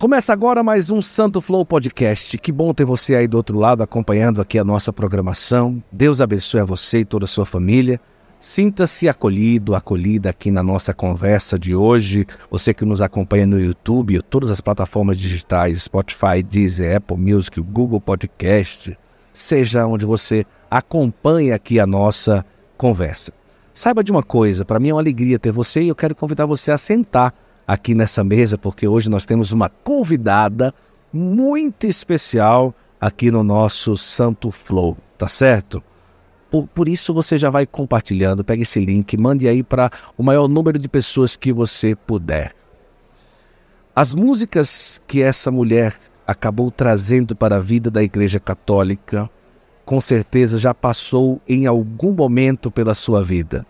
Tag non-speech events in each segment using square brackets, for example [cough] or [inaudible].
Começa agora mais um Santo Flow Podcast. Que bom ter você aí do outro lado acompanhando aqui a nossa programação. Deus abençoe a você e toda a sua família. Sinta-se acolhido, acolhida aqui na nossa conversa de hoje. Você que nos acompanha no YouTube, todas as plataformas digitais, Spotify, Deezer, Apple Music, Google Podcast, seja onde você acompanha aqui a nossa conversa. Saiba de uma coisa, para mim é uma alegria ter você e eu quero convidar você a sentar aqui nessa mesa, porque hoje nós temos uma convidada muito especial aqui no nosso Santo Flow, tá certo? Por, por isso você já vai compartilhando, pega esse link, mande aí para o maior número de pessoas que você puder. As músicas que essa mulher acabou trazendo para a vida da Igreja Católica, com certeza já passou em algum momento pela sua vida.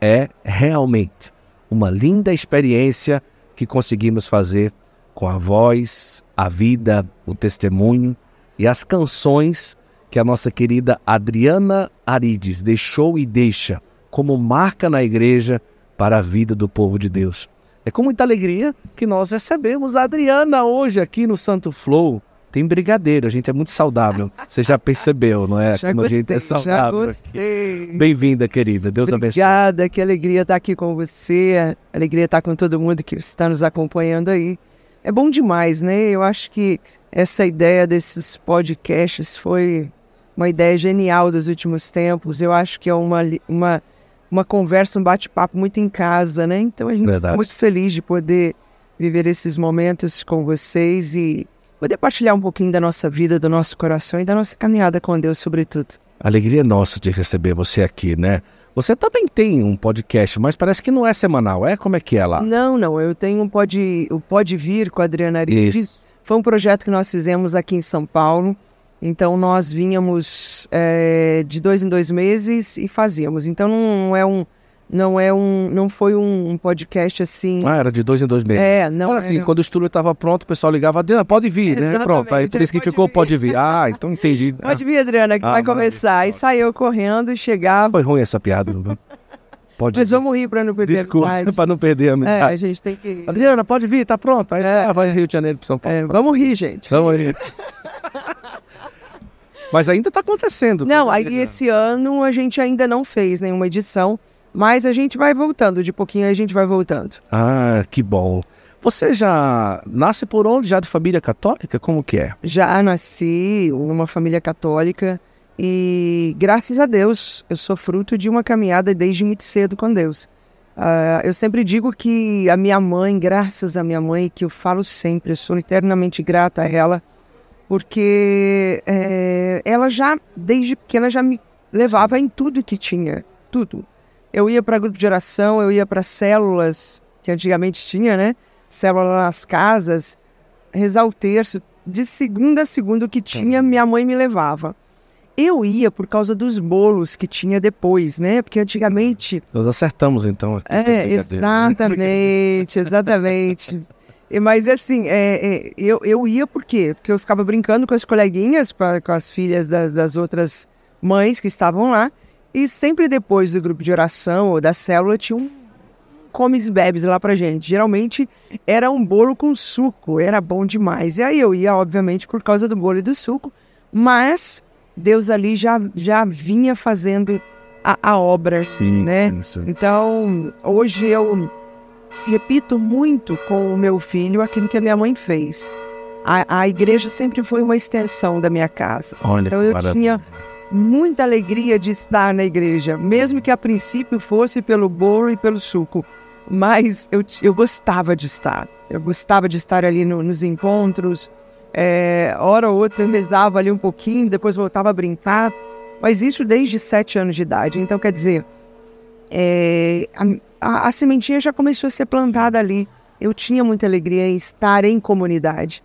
É realmente uma linda experiência que conseguimos fazer com a voz, a vida, o testemunho e as canções que a nossa querida Adriana Arides deixou e deixa como marca na igreja para a vida do povo de Deus. É com muita alegria que nós recebemos a Adriana hoje aqui no Santo Flow. Tem brigadeiro, a gente é muito saudável. Você já percebeu, não é? [laughs] Já Como gostei, a gente é saudável. já gostei. Bem-vinda, querida. Deus abençoe. Obrigada, que alegria estar aqui com você, alegria estar com todo mundo que está nos acompanhando aí. É bom demais, né? Eu acho que essa ideia desses podcasts foi uma ideia genial dos últimos tempos. Eu acho que é uma, uma, uma conversa, um bate-papo muito em casa, né? Então a gente Verdade. está muito feliz de poder viver esses momentos com vocês e poder partilhar um pouquinho da nossa vida, do nosso coração e da nossa caminhada com Deus, sobretudo. Alegria é nossa de receber você aqui, né? Você também tem um podcast, mas parece que não é semanal, é? Como é que é lá? Não, não. Eu tenho um Pode, o Pode Vir com a Adriana Arides. Isso. Foi um projeto que nós fizemos aqui em São Paulo. Então nós vinhamos é, de dois em dois meses e fazíamos. Então não é um, não é um, não foi um, um podcast assim. Ah, era de dois em dois meses. é, não. Era assim, era- quando o estúdio estava pronto, o pessoal ligava, Adriana, pode vir, né? Exatamente, Pronto, aí por isso que pode ficou vir. pode vir. Ah, então entendi. [laughs] Pode vir, Adriana, que Ah, vai começar. E saiu correndo e chegava. foi ruim essa piada. Pode Mas vir. vamos rir para não perder a Desculpa, amizade. [laughs] para não perder a É, amizade. a gente tem que. Adriana, pode vir, tá pronto. Aí É. ah, vai Rio de Janeiro para São Paulo. É, vamos rir, gente. Vamos aí. [laughs] Mas ainda tá acontecendo. Não, aí esse ano a gente ainda não fez nenhuma edição, mas a gente vai voltando, de pouquinho a gente vai voltando. Ah, que bom. Você já nasce por onde? Já de família católica? Como que é? Já nasci numa família católica e, graças a Deus, eu sou fruto de uma caminhada desde muito cedo com Deus. Ah, eu sempre digo que a minha mãe, graças à minha mãe, que eu falo sempre, eu sou eternamente grata a ela, porque eh, ela já, desde pequena, já me levava em tudo que tinha, tudo. Eu ia para grupo de oração, eu ia para células, que antigamente tinha, né? Célula nas casas, rezar o terço. De segunda a segunda, o que tinha, minha mãe me levava. Eu ia por causa dos bolos que tinha depois, né? Porque antigamente Nós acertamos então. Aqui, é, exatamente, [laughs] exatamente. Mas assim, é, é, eu, eu ia por quê? Porque eu ficava brincando com as coleguinhas, com, a- com as filhas das, das outras mães que estavam lá, e sempre depois do grupo de oração ou da célula tinha um comes e bebes lá pra gente. Geralmente era um bolo com suco, era bom demais. E aí eu ia, obviamente, por causa do bolo e do suco, mas Deus ali já, já vinha fazendo a, a obra, Sim, né? sim, sim. Então, hoje eu repito muito com o meu filho aquilo que a minha mãe fez. A, a igreja sempre foi uma extensão da minha casa. Olha, Então eu maravilha. tinha muita alegria de estar na igreja, mesmo que a princípio fosse pelo bolo e pelo suco. Mas eu, eu gostava de estar. Eu gostava de estar ali no- nos encontros. É, hora ou outra eu rezava ali um pouquinho, depois voltava a brincar. Mas isso desde sete anos de idade. Então, quer dizer, é, a, a- a sementinha já começou a ser plantada ali. Eu tinha muita alegria em estar em comunidade.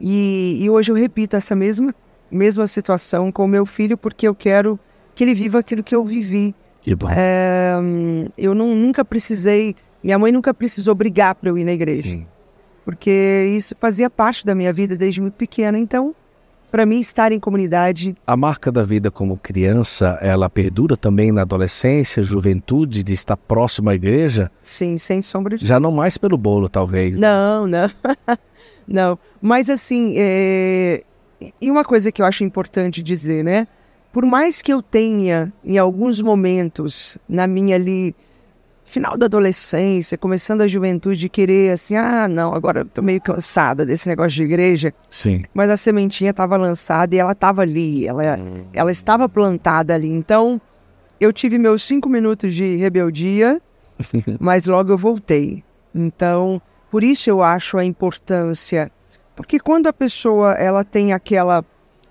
E, e hoje eu repito essa mesma, mesma situação com o meu filho, porque eu quero que ele viva aquilo que eu vivi. Que bom. É, hum, eu não, nunca precisei, minha mãe nunca precisou brigar para eu ir na igreja, Sim. porque isso fazia parte da minha vida desde muito pequena. Então, para mim estar em comunidade. A marca da vida como criança, ela perdura também na adolescência, juventude, de estar próximo à igreja? Sim, sem sombra de Já não mais pelo bolo, talvez. Não, não. [laughs] não. Mas assim, é... e uma coisa que eu acho importante dizer, né? Por mais que eu tenha, em alguns momentos, na minha ali, final da adolescência, começando a juventude, querer assim, ah, não, agora eu tô meio cansada desse negócio de igreja. Sim. Mas a sementinha estava lançada e ela estava ali, ela, ela estava plantada ali. Então, eu tive meus cinco minutos de rebeldia, [laughs] mas logo eu voltei. Então, por isso eu acho a importância, porque quando a pessoa ela tem aquela,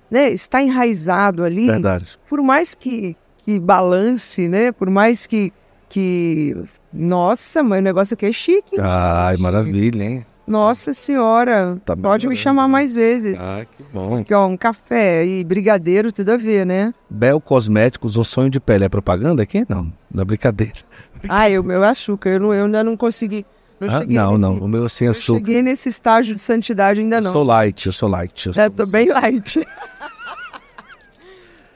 né, está enraizado ali, Verdade. por mais que, que balance, né, por mais que que nossa, mas o negócio aqui é chique. Ai, gente? maravilha, hein? Nossa senhora, Tá pode me chamar mais vezes. Ah, que bom. Aqui, ó, um café e brigadeiro, tudo a ver, né? Bel Cosméticos, o sonho de pele é propaganda aqui? Não, não é brincadeira. Ah, eu, meu açúcar, eu, não, eu ainda não consegui. Não, Ah, não, nesse, não, o meu sem Eu açúcar. cheguei nesse estágio de santidade ainda Eu não. sou light, eu sou light. Eu É, sou- tô bem light. [laughs]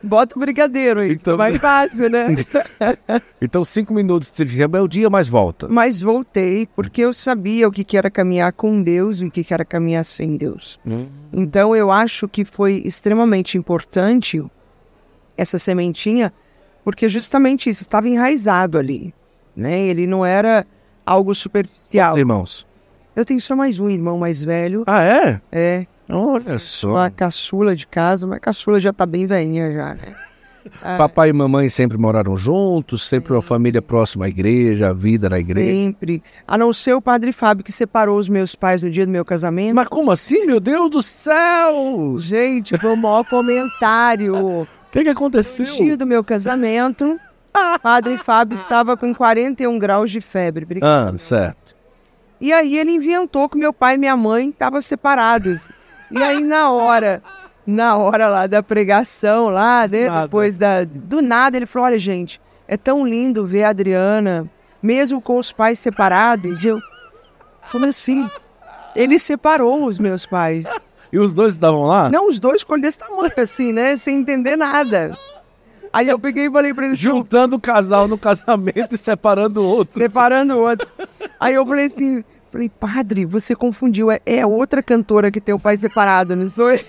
Bota o brigadeiro aí, Então- mais fácil, né? [laughs] Então, cinco minutos de rebeldia, mas volta. Mas voltei porque eu sabia o que, que era caminhar com Deus e o que, que era caminhar sem Deus. Hum. Então eu acho que foi extremamente importante essa sementinha, porque justamente isso estava enraizado ali, né? Ele não era algo superficial. Os irmãos. Eu tenho só mais um irmão mais velho, Ah, é? é Olha só. uma caçula de casa, mas a caçula já tá bem velhinha já, né? [laughs] Papai e mamãe sempre moraram juntos, sempre uma família próxima à igreja, a vida na igreja. Sempre. A não ser o padre Fábio que separou os meus pais no dia do meu casamento. Mas como assim, meu Deus do céu? Gente, foi o maior comentário. [laughs] O que, que No aconteceu? dia do meu casamento, Padre Fábio estava com 41 graus de febre. Ah, certo. E aí ele inventou que meu pai e minha mãe estavam separados. E aí na hora, na hora lá da pregação, lá, né, depois da do nada ele falou: "Olha, gente, é tão lindo ver a Adriana mesmo com os pais separados". E eu Como assim? Ele separou os meus pais. E os dois estavam lá? Não, os dois ficam desse tamanho, assim, né? Sem entender nada. Aí eu peguei e falei pra eles, Juntando o casal no casamento e separando o outro. separando o outro. Aí eu falei assim, falei, padre, você confundiu, é, é outra cantora que tem o pai separado, não sou eu?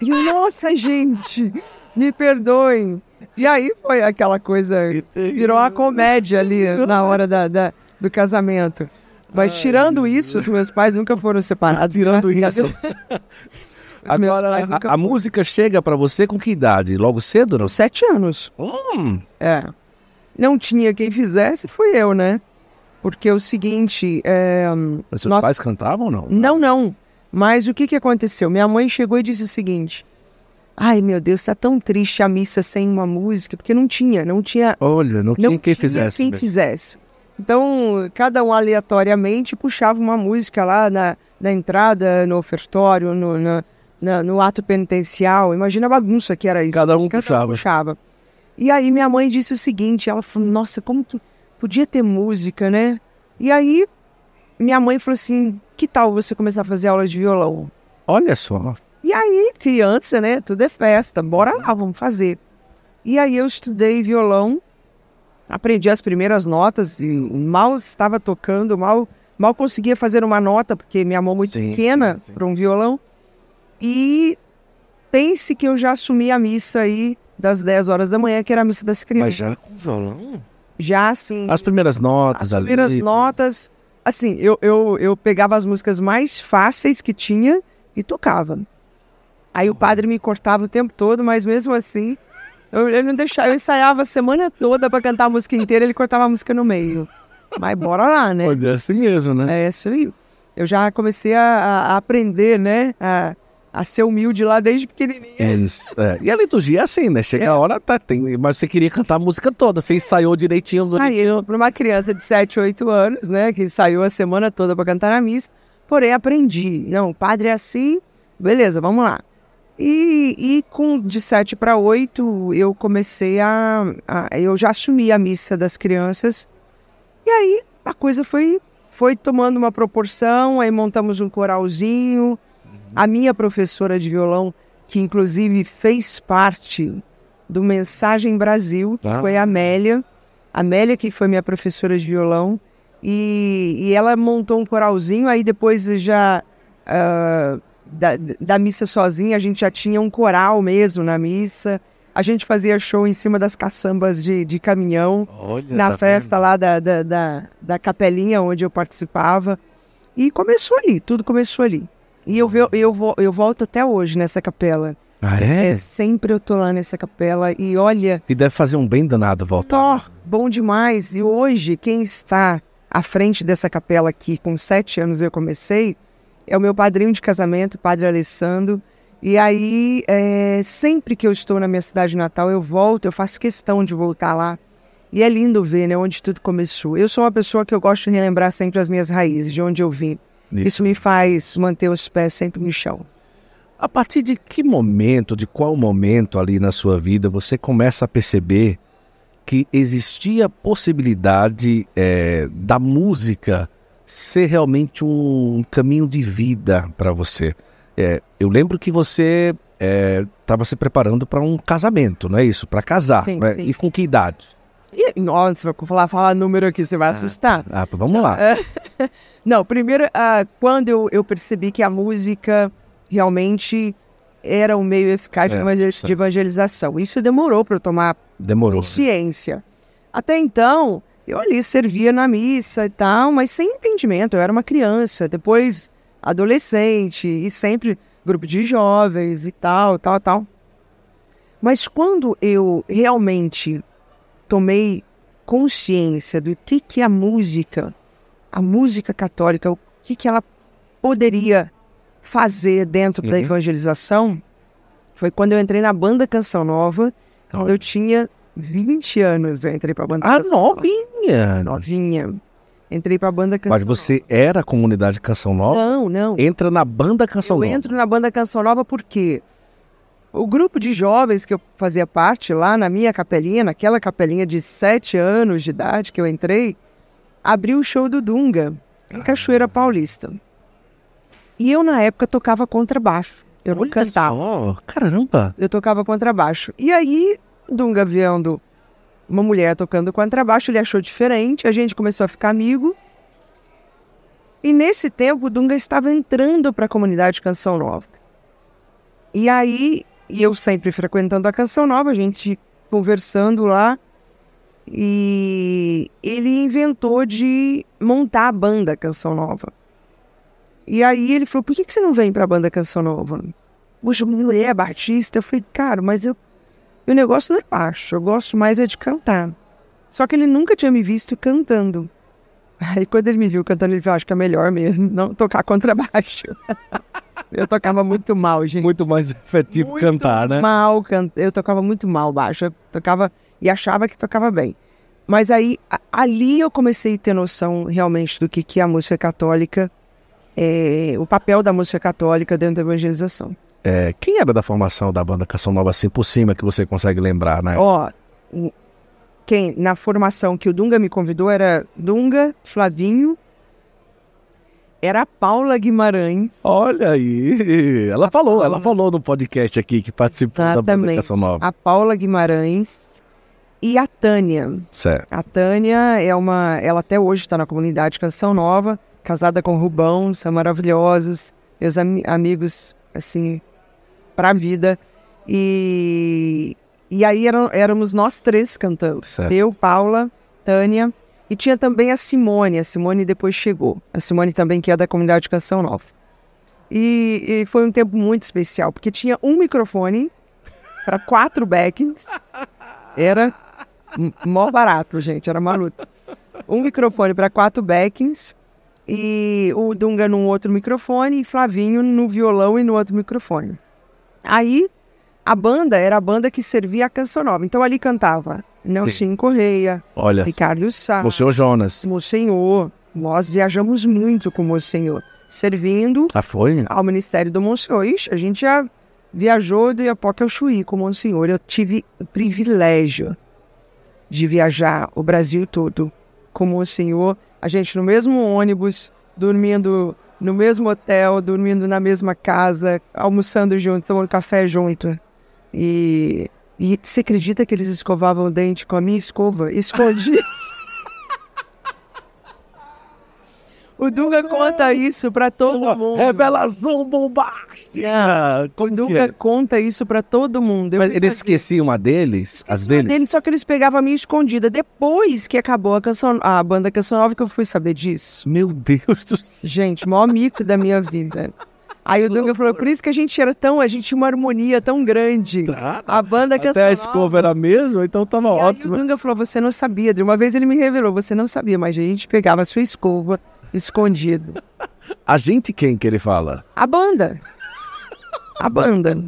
Ele, nossa, gente, me perdoem. E aí foi aquela coisa, virou uma comédia ali na hora da, da- do casamento. Mas tirando isso, os meus pais nunca foram separados. Tirando isso. [laughs] Agora, a, a música chega pra você com que idade? Logo cedo, não? Sete anos. Hum, É. Não tinha quem fizesse, fui eu, né? Porque é o seguinte, é, mas seus Nossa. pais cantavam ou não? Não, não. Mas o que, que aconteceu? Minha mãe chegou e disse o seguinte: Ai, meu Deus, tá tão triste a missa sem uma música, porque não tinha, não tinha. Olha, não, Não tinha quem tinha fizesse. quem mesmo. fizesse. Então, cada um aleatoriamente puxava uma música lá na, na entrada, no ofertório, no, na- na- no ato penitencial. Imagina a bagunça que era isso. Cada um Cada puxava. puxava. E aí minha mãe disse o seguinte, ela falou, nossa, como que podia ter música, né? E aí minha mãe falou assim, que tal você começar a fazer aula de violão? Olha só. E aí, criança, né? Tudo é festa, bora lá, vamos fazer. E aí eu estudei violão, aprendi as primeiras notas, e mal estava tocando, mal, mal conseguia fazer uma nota, porque minha mão muito Sim, pequena para um violão. E pense que eu já assumi a missa aí das 10 horas da manhã, que era a missa das Mas crianças. já com violão? Já, assim, As primeiras notas as ali. primeiras notas, assim, eu, eu, eu pegava as músicas mais fáceis que tinha e tocava. Aí o padre me cortava o tempo todo, mas mesmo assim, eu, eu não deixava, eu ensaiava a semana toda para cantar a música inteira, ele cortava a música no meio. Mas bora lá, né? Olha, é assim mesmo, né? É isso aí. Eu já comecei a, a- a aprender, né? A, a ser humilde lá desde pequenininha. É isso. é. E a liturgia é assim, né? Chega É. a hora, tá, tem, mas você queria cantar a música toda, você ensaiou direitinho, Saiu para uma criança de 7, 8 anos, né? Que saiu a semana toda para cantar na missa. Porém, aprendi. Não, o padre é assim, beleza, vamos lá. E, e com de 7 para 8, eu comecei a, a- Eu já assumi a missa das crianças. E aí a coisa foi, foi tomando uma proporção. Aí montamos um coralzinho. A minha professora de violão que inclusive fez parte do Mensagem Brasil, que Ah. foi a Amélia. Amélia, que foi minha professora de violão. E, e ela montou um coralzinho, aí depois já ah, da, da missa sozinha, a gente já tinha um coral mesmo na missa. A gente fazia show em cima das caçambas de, de caminhão Olha, na tá festa lá da, da, da, da capelinha onde eu participava. E começou ali, tudo começou ali. E eu, eu, vo- eu volto até hoje nessa capela. Ah, é? É, sempre eu tô lá nessa capela e olha, E deve fazer um bem danado voltar. Tó, bom demais. E hoje, quem está à frente dessa capela aqui, com sete anos eu comecei, é o meu padrinho de casamento, o padre Alessandro. E aí, é, sempre que eu estou na minha cidade natal, eu volto, eu faço questão de voltar lá. E é lindo ver, né, onde tudo começou. Eu sou uma pessoa que eu gosto de relembrar sempre as minhas raízes, de onde eu vim. Isso. Isso me faz manter os pés sempre no chão. A partir de que momento, de qual momento ali na sua vida você começa a perceber que existia a possibilidade eh, da música ser realmente um caminho de vida para você? Eh, eu lembro que você estava se preparando para um casamento, não é isso? Para casar. Sim, né? sim. E com que idade? E, nossa, vou falar, falar número aqui, você vai assustar. Ah, vamos lá. [laughs] Não, primeiro, ah, quando eu, eu percebi que a música realmente era um meio eficaz certo. de evangelização. Isso demorou para eu tomar Demorou. consciência. Até então, eu ali servia na missa e tal, mas sem entendimento. Eu era uma criança, depois adolescente e sempre grupo de jovens e tal, tal, tal. Mas quando eu realmente tomei consciência do que que a música, a música católica, o que que ela poderia fazer dentro da Uhum. evangelização, foi quando eu entrei na banda Canção Nova, quando eu tinha 20 anos, eu entrei pra banda Ah, Canção Nova. novinha. Novinha. Entrei pra banda Canção Mas você era comunidade Canção Nova. Nova? Não, não. Entra na banda Canção eu Nova. entro na banda Canção Nova porque o grupo de jovens que eu fazia parte lá na minha capelinha, naquela capelinha de 7 anos de idade que eu entrei, abriu o show do Dunga, em Cachoeira Paulista. E eu, na época, tocava contrabaixo. Eu não Olha cantava. só, caramba. Eu tocava contrabaixo. E aí, Dunga vendo uma mulher tocando contrabaixo, ele achou diferente, a gente começou a ficar amigo. E nesse tempo, o Dunga estava entrando para a comunidade Canção Nova. E aí, e eu sempre frequentando a Canção Nova, a gente conversando lá, e ele inventou de montar a banda Canção Nova. E aí ele falou, por que, que você não vem para a banda Canção Nova? Poxa, mulher, batista. Eu falei, cara, mas eu, meu negócio não é baixo, eu gosto mais é de cantar. Só que ele nunca tinha me visto cantando. Aí [laughs] quando ele me viu cantando, ele falou, acho que é melhor mesmo não tocar contrabaixo. [laughs] eu tocava muito mal, gente. Muito mais efetivo Muito cantar, né? Mal, can... eu tocava muito mal baixo. Eu tocava e achava que tocava bem. Mas aí, ali eu comecei a ter noção realmente do que, que é a música católica, é, o papel da música católica dentro da evangelização. É, quem era da formação da banda Canção Nova assim por cima que você consegue lembrar, né? Ó, quem na formação que o Dunga me convidou era Dunga, Flavinho, era a Paula Guimarães. Olha aí, ela falou, ela falou no podcast aqui que participou da Exatamente. Canção Nova. A Paula Guimarães e a Tânia. Certo. A Tânia é uma. Ela até hoje está na comunidade Canção Nova, casada com o Rubão, são maravilhosos, meus ami- amigos, assim, pra vida. E, e aí eram, éramos nós três cantando. Certo. Eu, Paula, Tânia. E tinha também a Simone. A Simone depois chegou. A Simone também, que é da comunidade Canção Nova. E, e foi um tempo muito especial, porque tinha um microfone para quatro backings. Era mó barato, gente, era uma luta. Um microfone para quatro backings e o Dunga num outro microfone e Flavinho no violão e no outro microfone. Aí a banda era a banda que servia a canção nova. Então ali cantava Nelson Correia, Olha, Ricardo Sá, o senhor Jonas. Monsenhor. Nós viajamos muito com o Monsenhor, servindo Ah, foi? ao Ministério do Monsenhor. Ixi, a gente já viajou do Iapoca ao Chuí com o Monsenhor. Eu tive o privilégio de viajar o Brasil todo com o Monsenhor. A gente no mesmo ônibus, dormindo no mesmo hotel, dormindo na mesma casa, almoçando junto, tomando café junto. E, e você acredita que eles escovavam o dente com a minha escova? Escondido. [laughs] O Dunga conta isso pra todo mundo. Revelação bombástica! O Dunga conta isso pra todo mundo. Eu Mas eles fazer- esqueciam a deles? As Uma deles? deles, só que eles pegavam a minha escondida. Depois que acabou a, canção, a banda Canção Nova, que eu fui saber disso. Meu Deus do céu. Gente, maior mico da minha vida. Aí o Dunga falou, por isso que a gente era tão, a gente tinha uma harmonia tão grande. A banda Canção Até a Nova. escova era a mesma, então tava E aí o ótimo. Dunga falou, você não sabia. De Uma vez ele me revelou, você não sabia, mas a gente pegava a sua escova escondido. A gente quem que ele fala? A banda. A banda.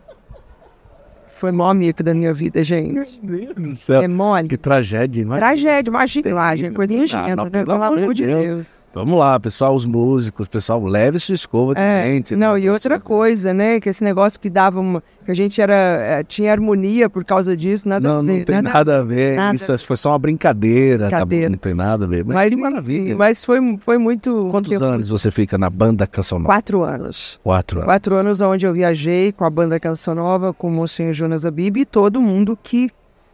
Foi o maior mico da minha vida, gente. Meu Deus do céu. É mole. Que tragédia, imagina. Tragédia, imagina gente. Coisa Ah, nojenta, né? pelo amor de Deus. Deus. Vamos lá, pessoal, os músicos, pessoal, leve sua escova de É, dente. não, né, e outra coisa, né? Que esse negócio que dava uma. Que a gente era. eh, tinha harmonia por causa disso, nada Não, a ver. não tem nada, a ver. nada Isso foi só uma brincadeira, tá bom? Brincadeira. Não tem nada a ver. Mas, Mas, que maravilha. mas foi, foi muito. Quantos tempo- anos você fica na banda Canção Nova? Quatro anos. Quatro anos. Quatro anos onde eu viajei com a banda Canção Nova, com o Monsenhor Jonas Abib e todo mundo que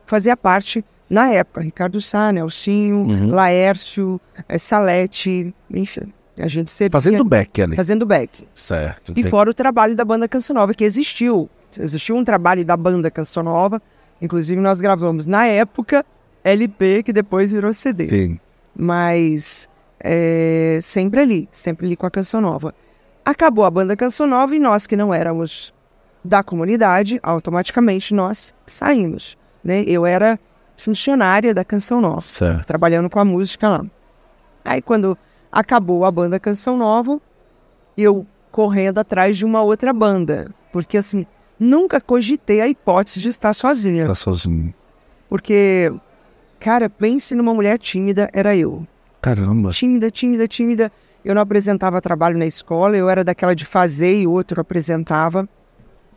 fazia parte na época. Ricardo Sá, Nelsinho, Uhum. Laércio, eh, Salete, enfim. A gente servia Fazendo back ali. fazendo back. Certo. E Tem- fora o trabalho da banda Canção Nova, que existiu. Existiu um trabalho da banda Canção Nova. Inclusive, nós gravamos na época LP, que depois virou CD. Sim. Mas é, sempre ali, sempre ali com a Canção Nova. Acabou a banda Canção Nova e nós que não éramos da comunidade, automaticamente nós saímos. Né? Eu era funcionária da Canção Nova Certo. trabalhando com a música lá. Aí quando acabou a banda Canção Nova, eu correndo atrás de uma outra banda, porque assim, nunca cogitei a hipótese de estar sozinha, Tá sozinho. porque cara, pense numa mulher tímida, era eu. Caramba. Tímida, tímida, tímida. Eu não apresentava trabalho na escola, eu era daquela de fazer e outro apresentava.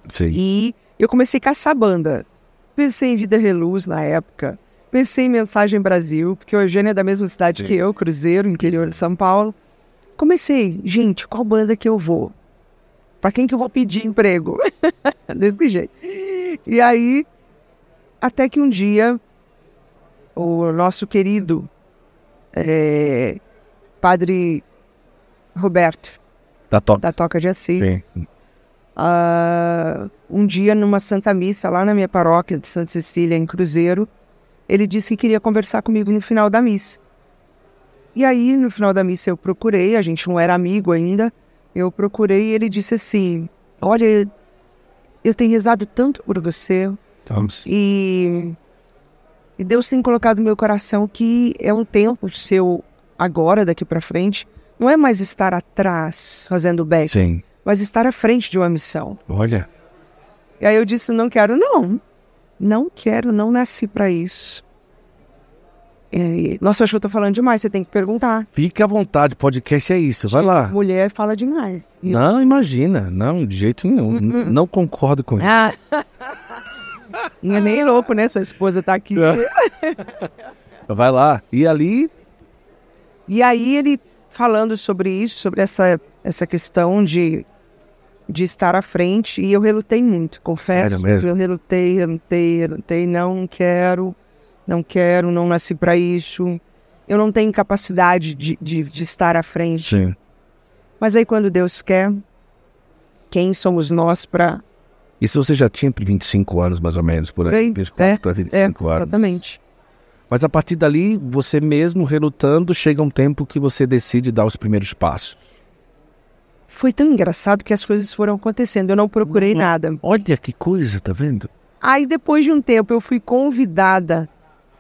Sim. E eu comecei a caçar banda. Pensei em Vida Reluz na época. Pensei em Mensagem Brasil, porque o Eugênio é da mesma cidade Sim. que eu, Cruzeiro, interior de São Paulo. Comecei, gente, qual banda que eu vou? Pra quem que eu vou pedir emprego? [laughs] Desse jeito. E aí, até que um dia, o nosso querido eh, Padre Roberto, Da toca. da Toca de Assis, Sim. Ah, um dia numa Santa Missa lá na minha paróquia de Santa Cecília, em Cruzeiro, ele disse que queria conversar comigo no final da missa. E aí, no final da missa, eu procurei, a gente não era amigo ainda, eu procurei e ele disse assim: Olha, eu tenho rezado tanto por você Vamos. e, e Deus tem colocado no meu coração que é um tempo seu agora, daqui pra frente, não é mais estar atrás fazendo back, Sim. Mas estar à frente de uma missão. Olha. E aí eu disse, não quero, não. Não quero, não nasci pra isso. E, nossa, acho que eu tô falando demais, você tem que perguntar. Fique à vontade, podcast é isso. Vai lá. Mulher fala demais. E- Não, imagina. Não, de jeito nenhum. N- Não concordo com isso. Ah. [laughs] Não é nem louco, né? Sua esposa tá aqui. [laughs] Vai lá. E ali, E aí ele falando sobre isso, sobre essa, essa questão de, de estar à frente, e eu relutei muito, confesso. Sério mesmo? Eu relutei, relutei, relutei, não quero, não quero, não nasci para isso. Eu não tenho capacidade de, de, de estar à frente. sim. Mas aí quando Deus quer, quem somos nós para... Isso você já tinha 25 anos, mais ou menos, por aí. Bem, 24 é, para É, 25 anos. exatamente. Mas a partir dali, você mesmo relutando, chega um tempo que você decide dar os primeiros passos. Foi tão engraçado que as coisas foram acontecendo, eu não procurei Uhum. nada. Olha que coisa, tá vendo? Aí depois de um tempo eu fui convidada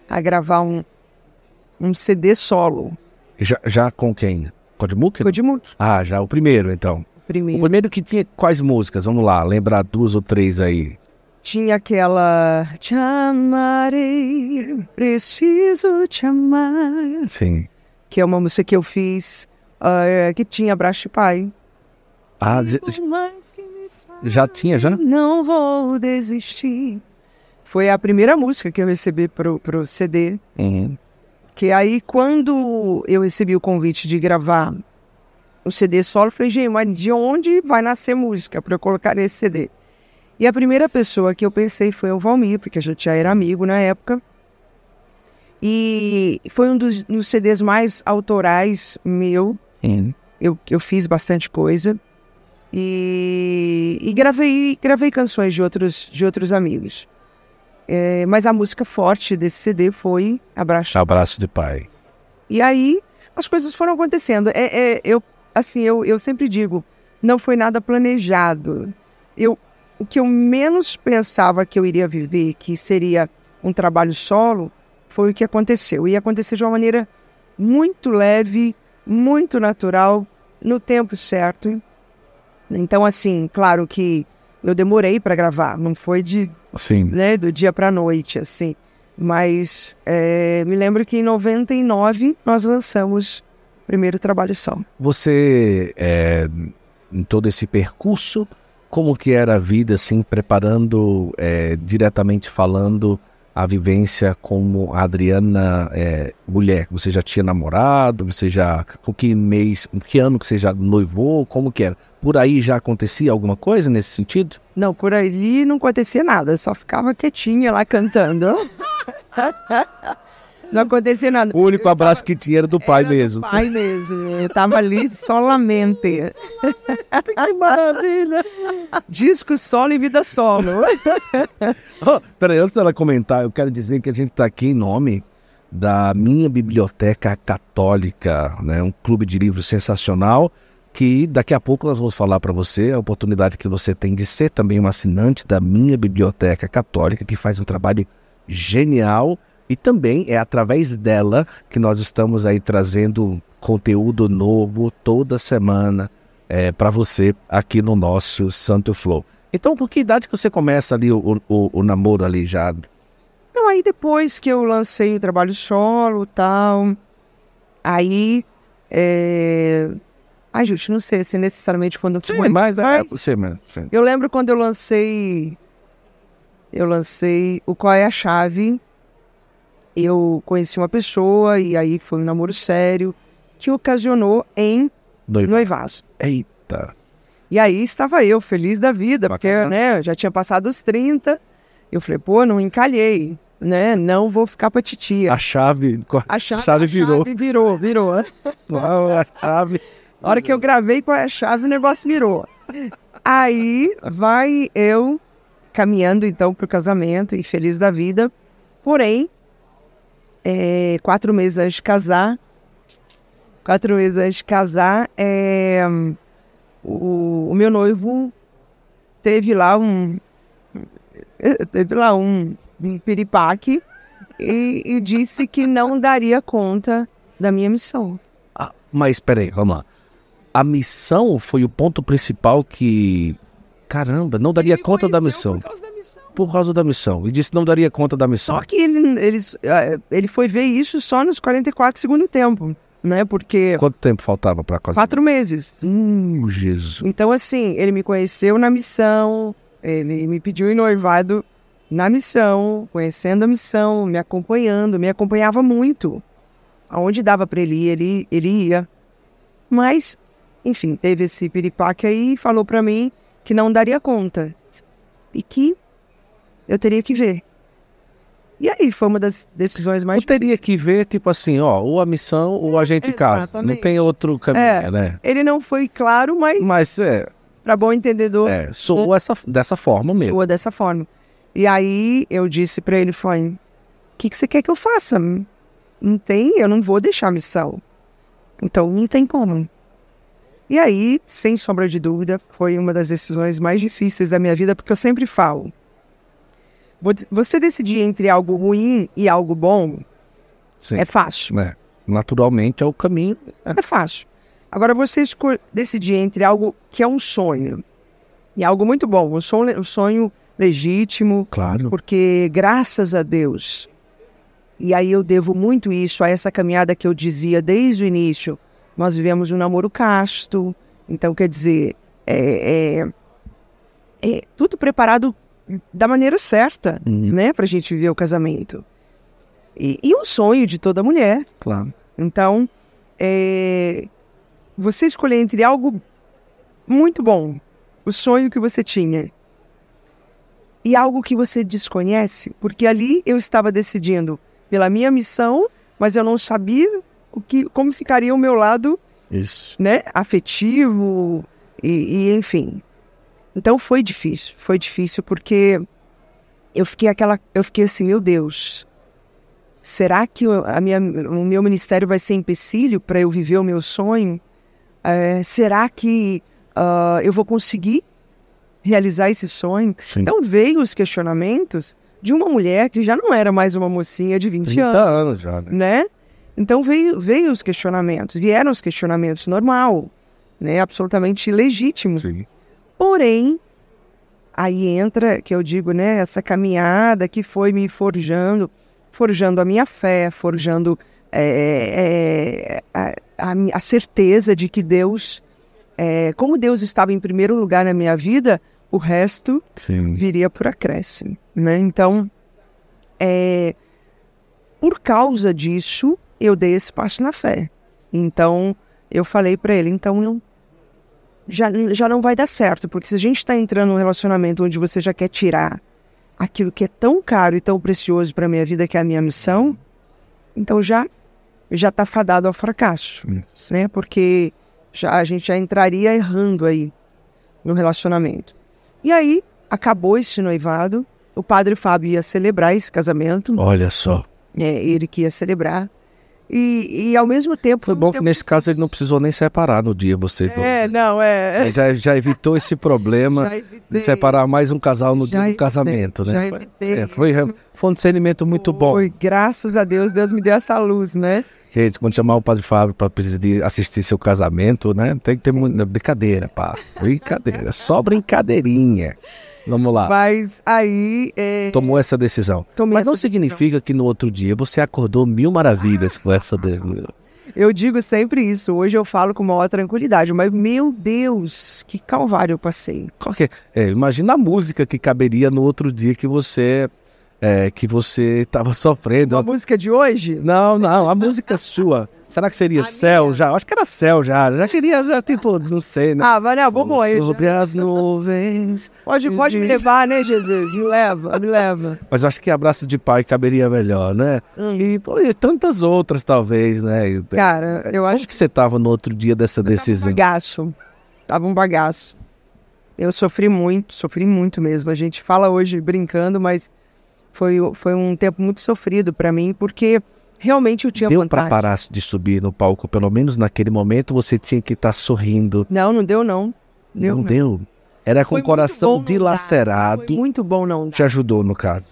a gravar um, um CD solo. Já, já com quem? Com a de Muca? Codimuk, Ah, já o primeiro, então. O primeiro. primeiro que tinha quais músicas? Vamos lá, lembrar duas ou três aí. Tinha aquela Te amarei, preciso te amar Sim. Que é uma música que eu fiz ah, Que tinha Braço Pai Ah, já, já tinha, já? Não vou desistir Foi a primeira música que eu recebi pro, pro CD Uhum. Que aí, quando eu recebi o convite de gravar o CD solo. Eu falei, gente, mas de onde vai nascer música para eu colocar nesse CD? E a primeira pessoa que eu pensei foi o Valmir, porque a gente já era amigo na época. E foi um dos, dos CDs mais autorais meu. Hum. Eu, eu fiz bastante coisa. E, e gravei, gravei canções de outros, de outros amigos. É, mas a música forte desse CD foi Abraço. Abraço de pai. E aí as coisas foram acontecendo. É, é, eu, assim, eu, eu sempre digo, não foi nada planejado. Eu, o que eu menos pensava que eu iria viver, que seria um trabalho solo, foi o que aconteceu. E aconteceu de uma maneira muito leve, muito natural, no tempo certo. Então, assim, claro que eu demorei para gravar, não foi de Sim. né, do dia para noite, assim. Mas é, me lembro que em 99 nós lançamos o primeiro trabalho só. Você, é, em todo esse percurso, como que era a vida, assim, preparando, é, diretamente falando, a vivência como a Adriana é, mulher? Você já tinha namorado? Você já. Com que mês, com que ano que você já noivou? Como que era? Por aí já acontecia alguma coisa nesse sentido? Não, por ali não acontecia nada, só ficava quietinha lá cantando. [laughs] não acontecia nada. O único Eu abraço que tinha era do pai Era do mesmo. pai mesmo. Eu tava ali [laughs] solamente. que maravilha! Disco solo e vida solo. [laughs] Oh, peraí, antes dela comentar, eu quero dizer que a gente está aqui em nome da minha biblioteca católica, né? Um clube de livros sensacional que daqui a pouco nós vamos falar para você a oportunidade que você tem de ser também um assinante da minha biblioteca católica que faz um trabalho genial e também é através dela que nós estamos aí trazendo conteúdo novo toda semana é, para você aqui no nosso Santo Flow. Então, por que idade que você começa ali o, o, o namoro ali já? Então, aí depois que eu lancei o trabalho solo tal, aí. É... Ai, gente, não sei se necessariamente quando Sim, mas é você mesmo. Eu lembro quando eu lancei. Eu lancei o Qual é a Chave. Eu conheci uma pessoa e aí foi um namoro sério que ocasionou em Noivo. noivado. Eita. E aí estava eu, feliz da vida, porque Bacana. né, eu já tinha passado os 30. Eu falei, pô, não encalhei, né? Não vou ficar pra titia. A chave. A chave, chave a virou. chave virou, virou. [laughs] Uau, a chave. A hora que eu gravei com a chave, o negócio virou. Aí vai eu caminhando então pro casamento e feliz da vida. Porém, é, quatro meses antes de casar, quatro meses antes de casar, é, o, o meu noivo teve lá um teve lá um, um piripaque e, e disse que não daria conta da minha missão. Ah, mas peraí, vamos lá. A missão foi o ponto principal que. Caramba, não daria conta da missão. Por causa da missão. Por causa da missão. E disse que não daria conta da missão. Só que ele, eles, eh, ele foi ver isso só nos 44 segundo tempo, né? Porque Quanto tempo faltava pra casar? quatro meses. Hum, Jesus. Então, assim, ele me conheceu na missão, ele me pediu em noivado na missão, conhecendo a missão, me acompanhando, me acompanhava muito. Aonde dava para ele ir, ele, ele ia. Mas, enfim, teve esse piripaque aí e falou para mim que não daria conta. E que eu teria que ver. E aí, foi uma das decisões mais Eu teria que ver, tipo assim, ó, ou a missão ou a gente casa. Não tem outro caminho, É. né? Ele não foi claro, mas, Mas é, para bom entendedor, é soou essa, dessa forma mesmo. soa dessa forma. E aí eu disse pra ele, falei, o que, que você quer que eu faça? Não tem, eu não vou deixar a missão. Então não tem como. E aí, sem sombra de dúvida, foi uma das decisões mais difíceis da minha vida, porque eu sempre falo, você decidir entre algo ruim e algo bom Sim. é fácil. É, naturalmente é o caminho. É fácil. Agora, você decidir entre algo que é um sonho e algo muito bom, um sonho, um sonho legítimo, Claro. porque graças a Deus, e aí eu devo muito isso a essa caminhada que eu dizia desde o início, nós vivemos um namoro casto, então quer dizer, é, é- é tudo preparado da maneira certa, Uhum. né, pra gente viver o casamento. E, e um sonho de toda mulher, Claro. então, é, você escolher entre algo muito bom, o sonho que você tinha, e algo que você desconhece, porque ali eu estava decidindo pela minha missão, mas eu não sabia o que, como ficaria o meu lado, Isso. né, afetivo e, e enfim. Então foi difícil, foi difícil porque eu fiquei aquela, eu fiquei assim, meu Deus, será que a minha, o meu ministério vai ser empecilho para eu viver o meu sonho? É, será que uh, eu vou conseguir realizar esse sonho? Sim. Então veio os questionamentos de uma mulher que já não era mais uma mocinha de 20 30 anos, anos já, né? né? Então veio, veio os questionamentos, vieram os questionamentos normal, né? Absolutamente legítimo. Sim. Porém, aí entra, que eu digo, né, essa caminhada que foi me forjando, forjando a minha fé, forjando é, é, a, a, a certeza de que Deus, é, como Deus estava em primeiro lugar na minha vida, o resto Sim. viria por acréscimo, né? Então, é, por causa disso, eu dei esse passo na fé. Então, eu falei para ele, então eu já, já não vai dar certo, porque se a gente está entrando num relacionamento onde você já quer tirar aquilo que é tão caro e tão precioso para minha vida, que é a minha missão, então já já está fadado ao fracasso, Isso. né? Porque já a gente já entraria errando aí no relacionamento. E aí acabou esse noivado, o padre Fábio ia celebrar esse casamento, Olha só. é, ele que ia celebrar. E, e ao mesmo tempo. Foi bom que nesse caso ele não precisou nem separar no dia, vocês dois. É, não, é. Já, já evitou esse problema [laughs] de separar mais um casal no Já dia do evitei, casamento, né? já Foi- evitei é, foi, foi um discernimento muito bom. Foi, graças a Deus, Deus me deu essa luz, né? Gente, quando chamar o Padre Fábio para presidir, assistir seu casamento, né? Tem que ter muita brincadeira, pá. Brincadeira, só brincadeirinha. Vamos lá. Mas aí. É, Tomou essa decisão. tomei Mas não decisão. significa que no outro dia você acordou mil maravilhas com essa. Eu digo sempre isso. Hoje eu falo com maior tranquilidade. Mas, meu Deus, que calvário eu passei. É? É, imagina a música que caberia no outro dia que você é, que você estava sofrendo. A música de hoje? Não, não, a música sua. Será que seria A céu minha? já? Acho que era céu já. Já queria, já tipo, não sei, né? Ah, não, vamos aí. Sobre as nuvens. Pode, pode me levar, né, Jesus? Me leva, me leva. Mas eu acho que abraço de pai caberia melhor, né? E, pô, e tantas outras, talvez, né? E- Cara, eu Como acho que você tava no outro dia dessa Tava um decisão? bagaço. Tava um bagaço. Eu sofri muito, sofri muito mesmo. A gente fala hoje brincando, mas foi, foi um tempo muito sofrido pra mim, porque realmente eu tinha Deu pra vontade. parar de subir no palco, pelo menos naquele momento você tinha que estar sorrindo. Não, não deu não. Deu, não, não. deu. Era com o coração dilacerado. Foi muito bom não dar. Te ajudou, no caso.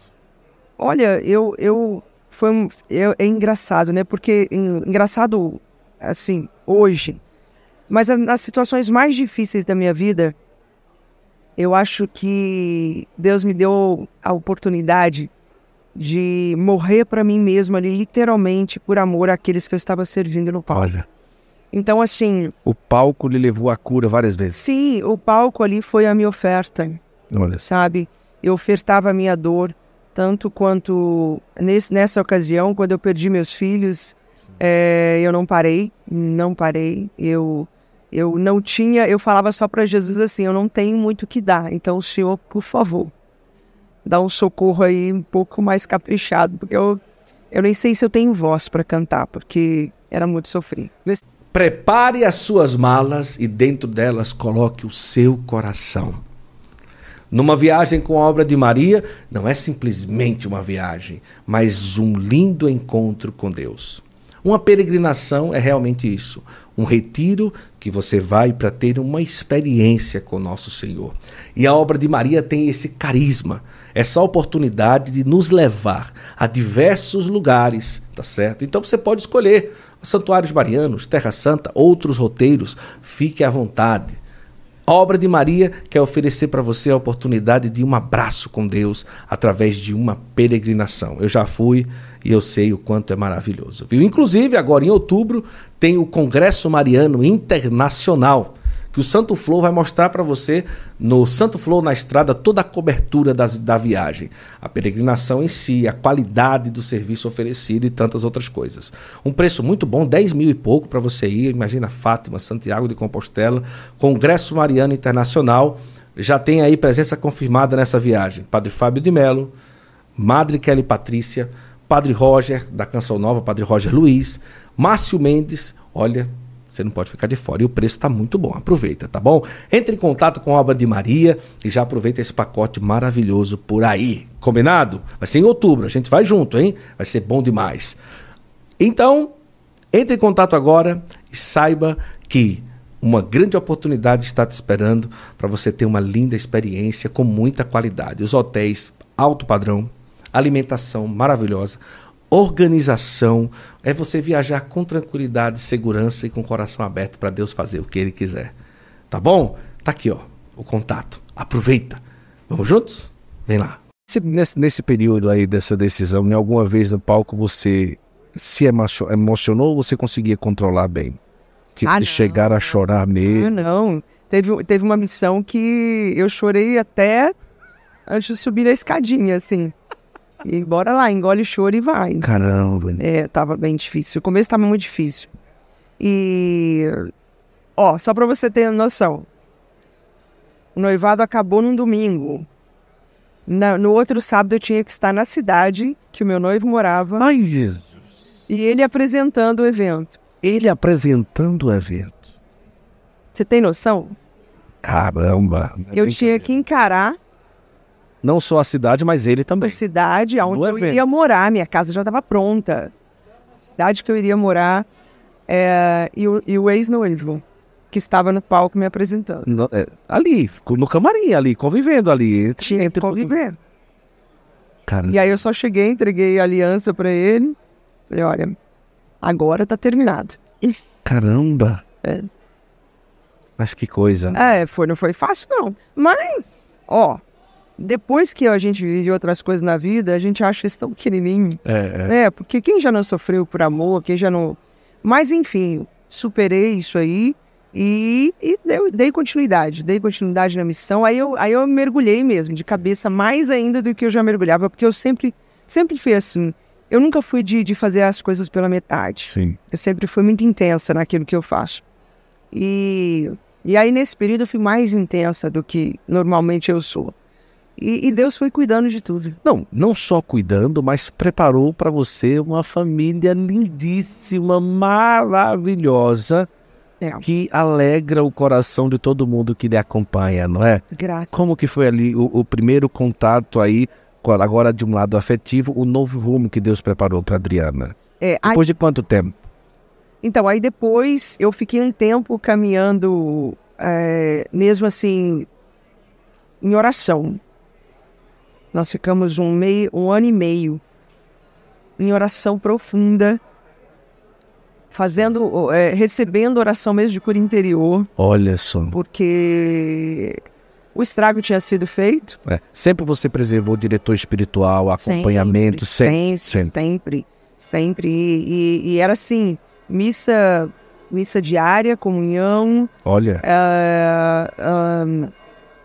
Olha, eu, eu, foi um, eu- é engraçado, né? Porque en- engraçado, assim, hoje. Mas nas situações mais difíceis da minha vida, eu acho que Deus me deu a oportunidade de morrer para mim mesmo ali, literalmente, por amor àqueles que eu estava servindo no palco. Olha, Então, assim, o palco lhe levou à cura várias vezes. sim, o palco ali foi a minha oferta. Olha, sabe? Eu ofertava a minha dor, tanto quanto nesse, nessa ocasião, quando eu perdi meus filhos, é, eu não parei, não parei. Eu, eu não tinha, eu falava só para Jesus assim: eu não tenho muito que dar, então Senhor, por favor, dá um socorro aí um pouco mais caprichado, porque eu, eu nem sei se eu tenho voz para cantar, porque era muito sofrido. Prepare as suas malas e dentro delas coloque o seu coração. Numa viagem com a obra de Maria, não é simplesmente uma viagem, mas um lindo encontro com Deus. Uma peregrinação é realmente isso, um retiro que você vai para ter uma experiência com nosso Senhor. E a obra de Maria tem esse carisma, essa oportunidade de nos levar a diversos lugares, tá certo? Então você pode escolher santuários marianos, Terra Santa, outros roteiros, fique à vontade. A obra de Maria quer oferecer para você a oportunidade de um abraço com Deus através de uma peregrinação. Eu já fui e eu sei o quanto é maravilhoso. Viu? Inclusive, agora em outubro, tem o Congresso Mariano Internacional, que o Santo Flow vai mostrar para você no Santo Flow na estrada toda a cobertura das, da viagem, a peregrinação em si, a qualidade do serviço oferecido e tantas outras coisas. Um preço muito bom, 10 mil e pouco para você ir. Imagina Fátima, Santiago de Compostela, Congresso Mariano Internacional. Já tem aí presença confirmada nessa viagem. Padre Fábio de Melo, Madre Kelly Patrícia, Padre Roger, da Canção Nova, Padre Roger Luiz, Márcio Mendes, olha, você não pode ficar de fora. E o preço está muito bom. Aproveita, tá bom? Entre em contato com a obra de Maria e já aproveita esse pacote maravilhoso por aí. Combinado? Vai ser em outubro. A gente vai junto, hein? Vai ser bom demais. Então, entre em contato agora e saiba que uma grande oportunidade está te esperando para você ter uma linda experiência com muita qualidade. Os hotéis alto padrão, alimentação maravilhosa, organização, é você viajar com tranquilidade, segurança e com o coração aberto para Deus fazer o que Ele quiser. Tá bom? Tá aqui, ó, o contato. Aproveita. Vamos juntos? Vem lá. Nesse, nesse período aí dessa decisão, em alguma vez no palco você se emocionou ou você conseguia controlar bem? Tipo, ah, de chegar a chorar mesmo? Ah, não. Teve, teve uma missão que eu chorei até antes de subir a escadinha, assim. E bora lá, engole o choro e vai. Caramba. É, tava bem difícil. O começo tava muito difícil. E. Ó, só pra você ter noção. O noivado acabou num domingo. Na, no outro sábado eu tinha que estar na cidade que o meu noivo morava. Ai, Jesus. E ele apresentando o evento. Ele apresentando o evento. Você tem noção? Caramba. Eu tinha que encarar não só a cidade, mas ele também. A cidade onde eu iria morar, minha casa já estava pronta. A cidade que eu iria morar é, e o, e o ex-noivo, que estava no palco me apresentando. No, é, ali, no camarim, ali, convivendo ali. Tinha entre conviver. Caramba. E aí eu só cheguei, entreguei a aliança para ele. Falei, olha, agora tá terminado. [laughs] Caramba! É. Mas que coisa. É, foi, não foi fácil, não. Mas, ó, depois que a gente vive outras coisas na vida, a gente acha isso tão pequenininho. É, é. é, porque quem já não sofreu por amor, quem já não. Mas enfim, superei isso aí e, e dei, dei, continuidade, dei continuidade na missão. Aí eu, aí eu mergulhei mesmo, de cabeça, mais ainda do que eu já mergulhava, porque eu sempre, sempre fui assim. Eu nunca fui de, de fazer as coisas pela metade. Sim. Eu sempre fui muito intensa naquilo que eu faço. E, e aí, nesse período, eu fui mais intensa do que normalmente eu sou. E, e, Deus foi cuidando de tudo. Não, não só cuidando, mas preparou para você uma família lindíssima, maravilhosa, é. que alegra o coração de todo mundo que lhe acompanha, não é? Graças. Como que foi ali o, o primeiro contato aí, agora de um lado afetivo, o novo rumo que Deus preparou para Adriana? É, depois aí... de quanto tempo? Então, aí depois eu fiquei um tempo caminhando, é, mesmo assim, em oração. Nós ficamos um, meio, um ano e meio em oração profunda, fazendo, é, recebendo oração mesmo de cura interior. Olha só. Porque o estrago tinha sido feito. É. Sempre você preservou o diretor espiritual, acompanhamento, sempre. Sempre, sempre. sempre. E, e, e, era assim, missa, missa diária, comunhão. Olha. Uh,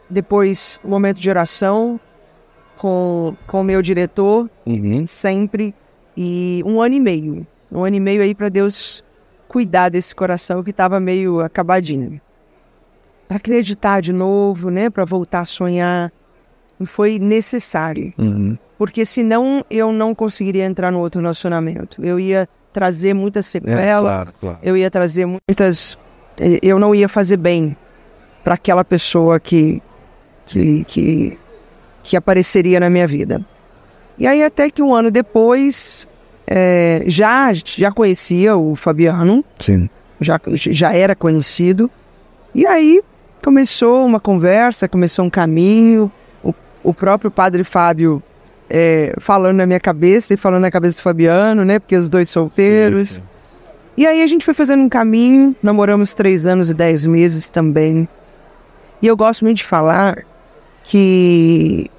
depois, o momento de oração, com o meu diretor, uhum. sempre. E um ano e meio. Um ano e meio aí para Deus cuidar desse coração que estava meio acabadinho. Para acreditar de novo, né? Para voltar a sonhar. E foi necessário. Uhum. Porque senão eu não conseguiria entrar no outro relacionamento. Eu ia trazer muitas é, sequelas. É, claro, claro. Eu ia trazer muitas. Eu não ia fazer bem para aquela pessoa que, que, que que apareceria na minha vida. E aí até que um ano depois, é, já, já conhecia o Fabiano. Sim. Já, já era conhecido. E aí começou uma conversa, começou um caminho. O, o próprio padre Fábio é, falando na minha cabeça e falando na cabeça do Fabiano, né? Porque os dois solteiros. Sim, sim. E aí a gente foi fazendo um caminho, namoramos três anos e dez meses também. E eu gosto muito de falar que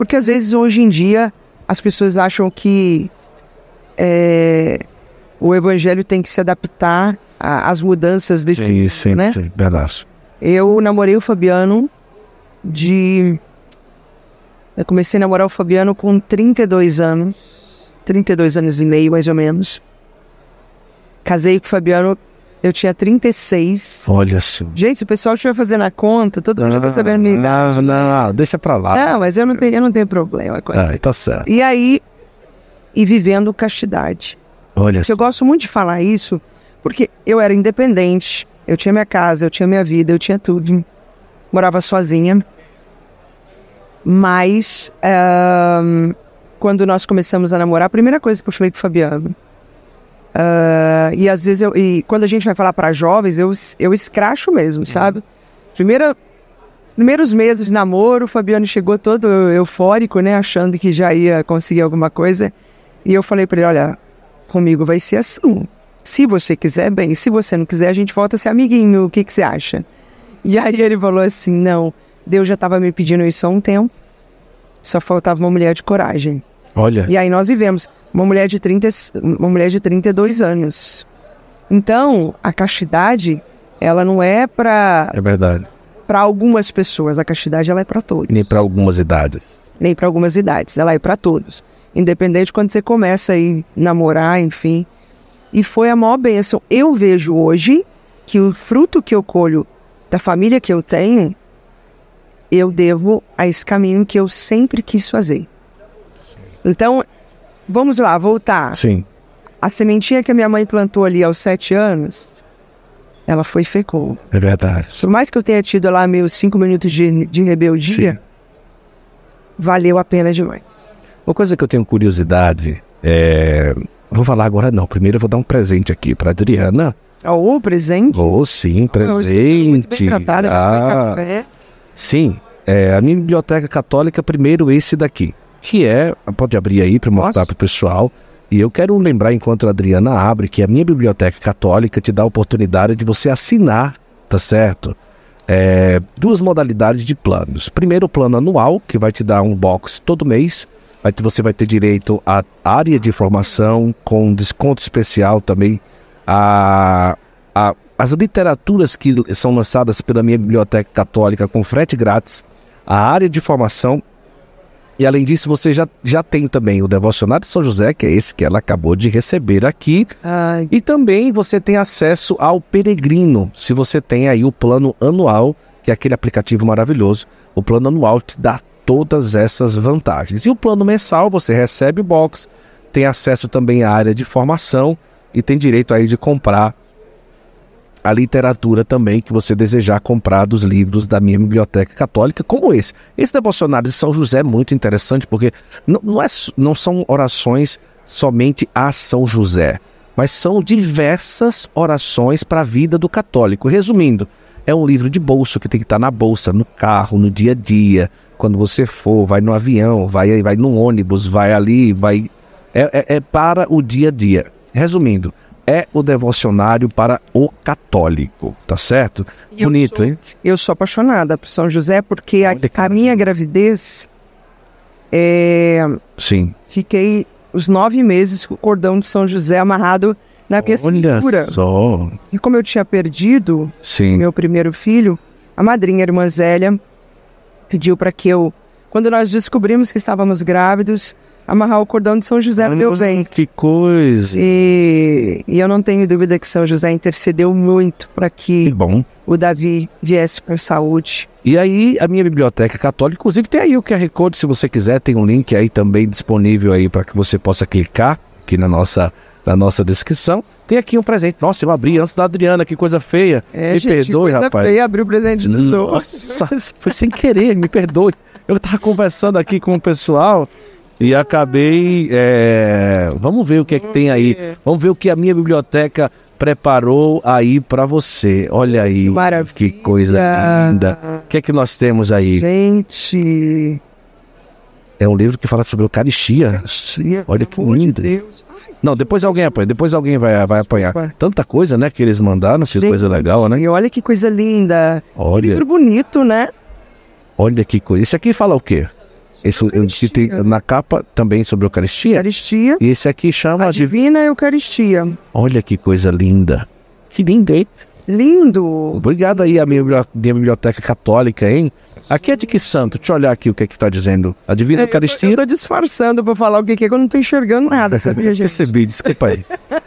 porque às vezes hoje em dia as pessoas acham que é, o evangelho tem que se adaptar às mudanças desse sim, sim, né? sim, verdade. Eu namorei o Fabiano de. Eu comecei a namorar o Fabiano com 32 anos. 32 anos e meio, mais ou menos. Casei com o Fabiano, eu tinha 36. Olha só. Gente, o pessoal estiver fazendo a conta, todo mundo tá sabendo minha idade. não, não, deixa pra lá. Não, mas eu não tenho, eu não tenho problema com isso. Ah, tá certo. E aí, e vivendo castidade. Olha Eu só. gosto muito de falar isso, porque eu era independente, eu tinha minha casa, eu tinha minha vida, eu tinha tudo. Morava sozinha. Mas, ahn, quando nós começamos a namorar, a primeira coisa que eu falei com o Fabiano. Ah, e às vezes eu. E quando a gente vai falar para jovens, eu, eu escracho mesmo, sabe? Primeira, primeiros meses de namoro, o Fabiano chegou todo eufórico, né? Achando que já ia conseguir alguma coisa. E eu falei para ele: olha, comigo vai ser assim. Se você quiser, bem. Se você não quiser, a gente volta a ser amiguinho. O que, que você acha? E aí ele falou assim: não, Deus já estava me pedindo isso há um tempo. Só faltava uma mulher de coragem. Olha. E aí nós vivemos uma mulher de 30, uma mulher de 32 anos. Então, a castidade, ela não é para É verdade. para algumas pessoas, a castidade ela é para todos Nem pra algumas idades. nem para algumas idades, ela é para todos. Independente de quando você começa a namorar, enfim. E foi a maior bênção. Eu vejo hoje que o fruto que eu colho da família que eu tenho, eu devo a esse caminho que eu sempre quis fazer. Então, vamos lá, voltar. Sim. A sementinha que a minha mãe plantou ali aos sete anos, ela foi fecou. É verdade. Por mais que eu tenha tido lá meus cinco minutos de, de rebeldia, Sim. valeu a pena demais. Uma coisa que eu tenho curiosidade é. Vou falar agora não. Primeiro eu vou dar um presente aqui pra Adriana. Ó, o presente. Vou sim, Hoje você foi muito bem presente. tratada, Ah, café. sim. É, a minha biblioteca católica, primeiro esse daqui. Que é. Pode abrir aí para mostrar Posso? pro pessoal. E eu quero lembrar, enquanto a Adriana abre, que a minha biblioteca católica te dá a oportunidade de você assinar, tá certo? É, duas modalidades de planos. Primeiro, o plano anual, que vai te dar um box todo mês. Vai ter- você vai ter direito à área de formação, com desconto especial também. A, a- as literaturas que são lançadas pela minha biblioteca católica com frete grátis. A área de formação e além disso, você já, já tem também o Devocionário de São José, que é esse que ela acabou de receber aqui. Ai, E também você tem acesso ao Peregrino, se você tem aí o plano anual, que é aquele aplicativo maravilhoso. O plano anual te dá todas essas vantagens. E o plano mensal, você recebe o box, tem acesso também à área de formação e tem direito aí de comprar a literatura também que você desejar comprar dos livros da minha biblioteca católica, como esse. Esse devocionário de São José é muito interessante porque não, não, é, não são orações somente a São José, mas são diversas orações para a vida do católico. Resumindo, é um livro de bolso que tem que estar na bolsa, no carro, no dia a dia, quando você for, vai no avião, vai, vai no ônibus, vai ali, vai. É, é- é para o dia a dia. Resumindo, é o devocionário para o católico, tá certo? Eu Bonito, sou- hein? Eu sou apaixonada por São José porque a, a minha gravidez, é, Sim. fiquei os nove meses com o cordão de São José amarrado na minha Olha cintura. só. E como eu tinha perdido Sim. meu primeiro filho, a madrinha, a irmã Zélia, pediu para que eu, quando nós descobrimos que estávamos grávidos, amarrar o cordão de São José no meu ventre. Que coisa. E, e eu não tenho dúvida que São José intercedeu muito para Que que bom. o Davi viesse com saúde. E aí, a minha biblioteca católica, inclusive tem aí o QR Code, se você quiser, tem um link aí também disponível aí para que você possa clicar aqui na nossa, na nossa descrição. Tem aqui um presente. Nossa, eu abri antes da Adriana, que coisa feia. É, me gente, perdoe, coisa rapaz. feia, abrir o presente outros. Nossa, foi sem querer, me perdoe. Eu tava conversando aqui com o pessoal e acabei. é, Vamos ver o que é que tem aí. Vamos ver o que a minha biblioteca preparou aí pra você. Olha aí. Maravilha. Que coisa linda. O que é que nós temos aí? Gente, É um livro que fala sobre Eucaristia. Olha que de lindo. Deus. Não, depois alguém apanha. Depois alguém vai, vai apanhar. Tanta coisa, né, que eles mandaram. Que Gente, coisa legal, né? E olha que coisa linda. Que Olha, livro bonito, né? olha que coisa. Esse aqui fala o quê? Esse, esse tem na capa também sobre Eucaristia. Eucaristia. E esse aqui chama A. Divina Eucaristia. Olha que coisa linda. Que lindo, hein? Lindo! Obrigado aí a minha, minha biblioteca católica, hein? Aqui é de que santo? Deixa eu olhar aqui o que é que tá dizendo. A Divina É, eu, tô, Eucaristia. eu tô disfarçando pra falar o que é, que eu não tô enxergando nada, [laughs] sabia, gente? Se Percebi, desculpa aí. [laughs]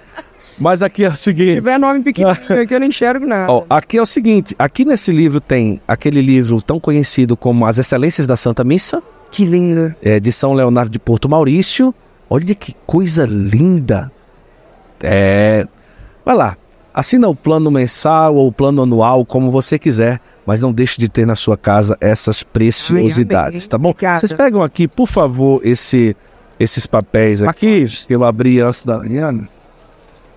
Mas aqui é o seguinte. tiver nome pequenininho aqui, eu não enxergo nada. Ó, aqui é o seguinte, aqui nesse livro tem aquele livro tão conhecido como As Excelências da Santa Missa, Que lindo. é, de São Leonardo de Porto Maurício. Olha que coisa linda. É, vai lá, assina o plano mensal ou o plano anual, como você quiser, mas não deixe de ter na sua casa essas preciosidades, tá bom? Obrigada. Vocês pegam aqui, por favor, esse, esses papéis aqui, que eu abri antes da Ariana.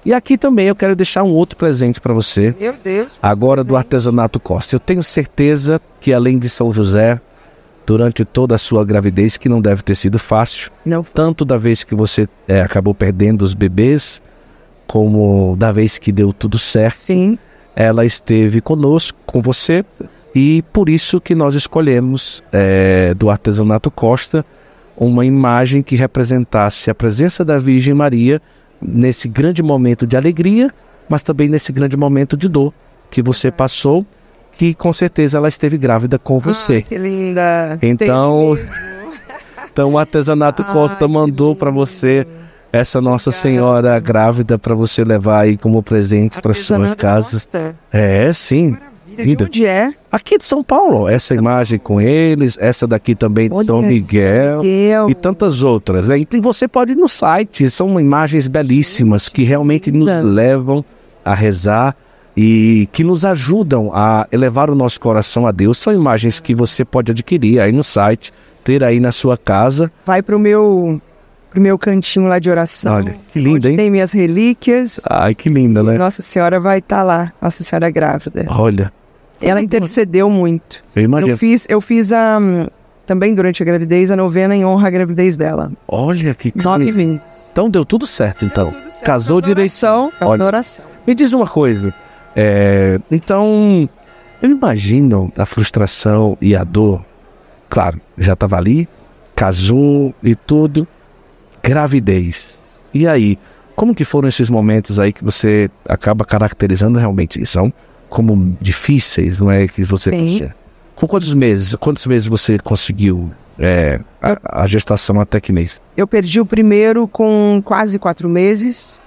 E aqui também eu quero deixar um outro presente para você Meu Deus. agora do artesanato Costa. Eu tenho certeza que além de São José, durante toda a sua gravidez, que não deve ter sido fácil, Não tanto da vez que você eh, acabou perdendo os bebês, como da vez que deu tudo certo, Sim. ela esteve conosco, com você, e por isso que nós escolhemos eh, do artesanato Costa uma imagem que representasse a presença da Virgem Maria nesse grande momento de alegria, mas também nesse grande momento de dor que você passou, que com certeza ela esteve grávida com você. Ah, que linda. Então. Então o artesanato [laughs] Ai, Costa mandou para você essa Nossa. Senhora grávida para você levar aí como presente para sua casa. Costa. É, sim. Maravilha. De onde é? Aqui de São Paulo, essa imagem com eles, essa daqui também de São Miguel. Miguel. E tantas outras, né? Então você pode ir no site, são imagens belíssimas que realmente nos levam a rezar e que nos ajudam a elevar o nosso coração a Deus. São imagens que você pode adquirir aí no site, ter aí na sua casa. Vai pro meu, pro meu cantinho lá de oração. Olha, que linda, hein? Tem minhas relíquias. Ai, que linda, né? Nossa Senhora vai estar lá. Nossa Senhora grávida. Olha, Ela intercedeu muito. eu imagino. Eu fiz, eu fiz a, também durante a gravidez a novena em honra à gravidez dela. Olha que Nove vezes. Então deu tudo certo, então. Casou direição. Casou Olha. oração. Me diz uma coisa. É, então, eu imagino a frustração e a dor. Claro, já estava ali, casou e tudo. Gravidez. E aí, como que foram esses momentos aí que você acaba caracterizando realmente? São como difíceis, não é? Que você. Sim. Com quantos meses? Quantos meses você conseguiu é, a, a gestação até que mês? Eu perdi o primeiro com quase quatro meses.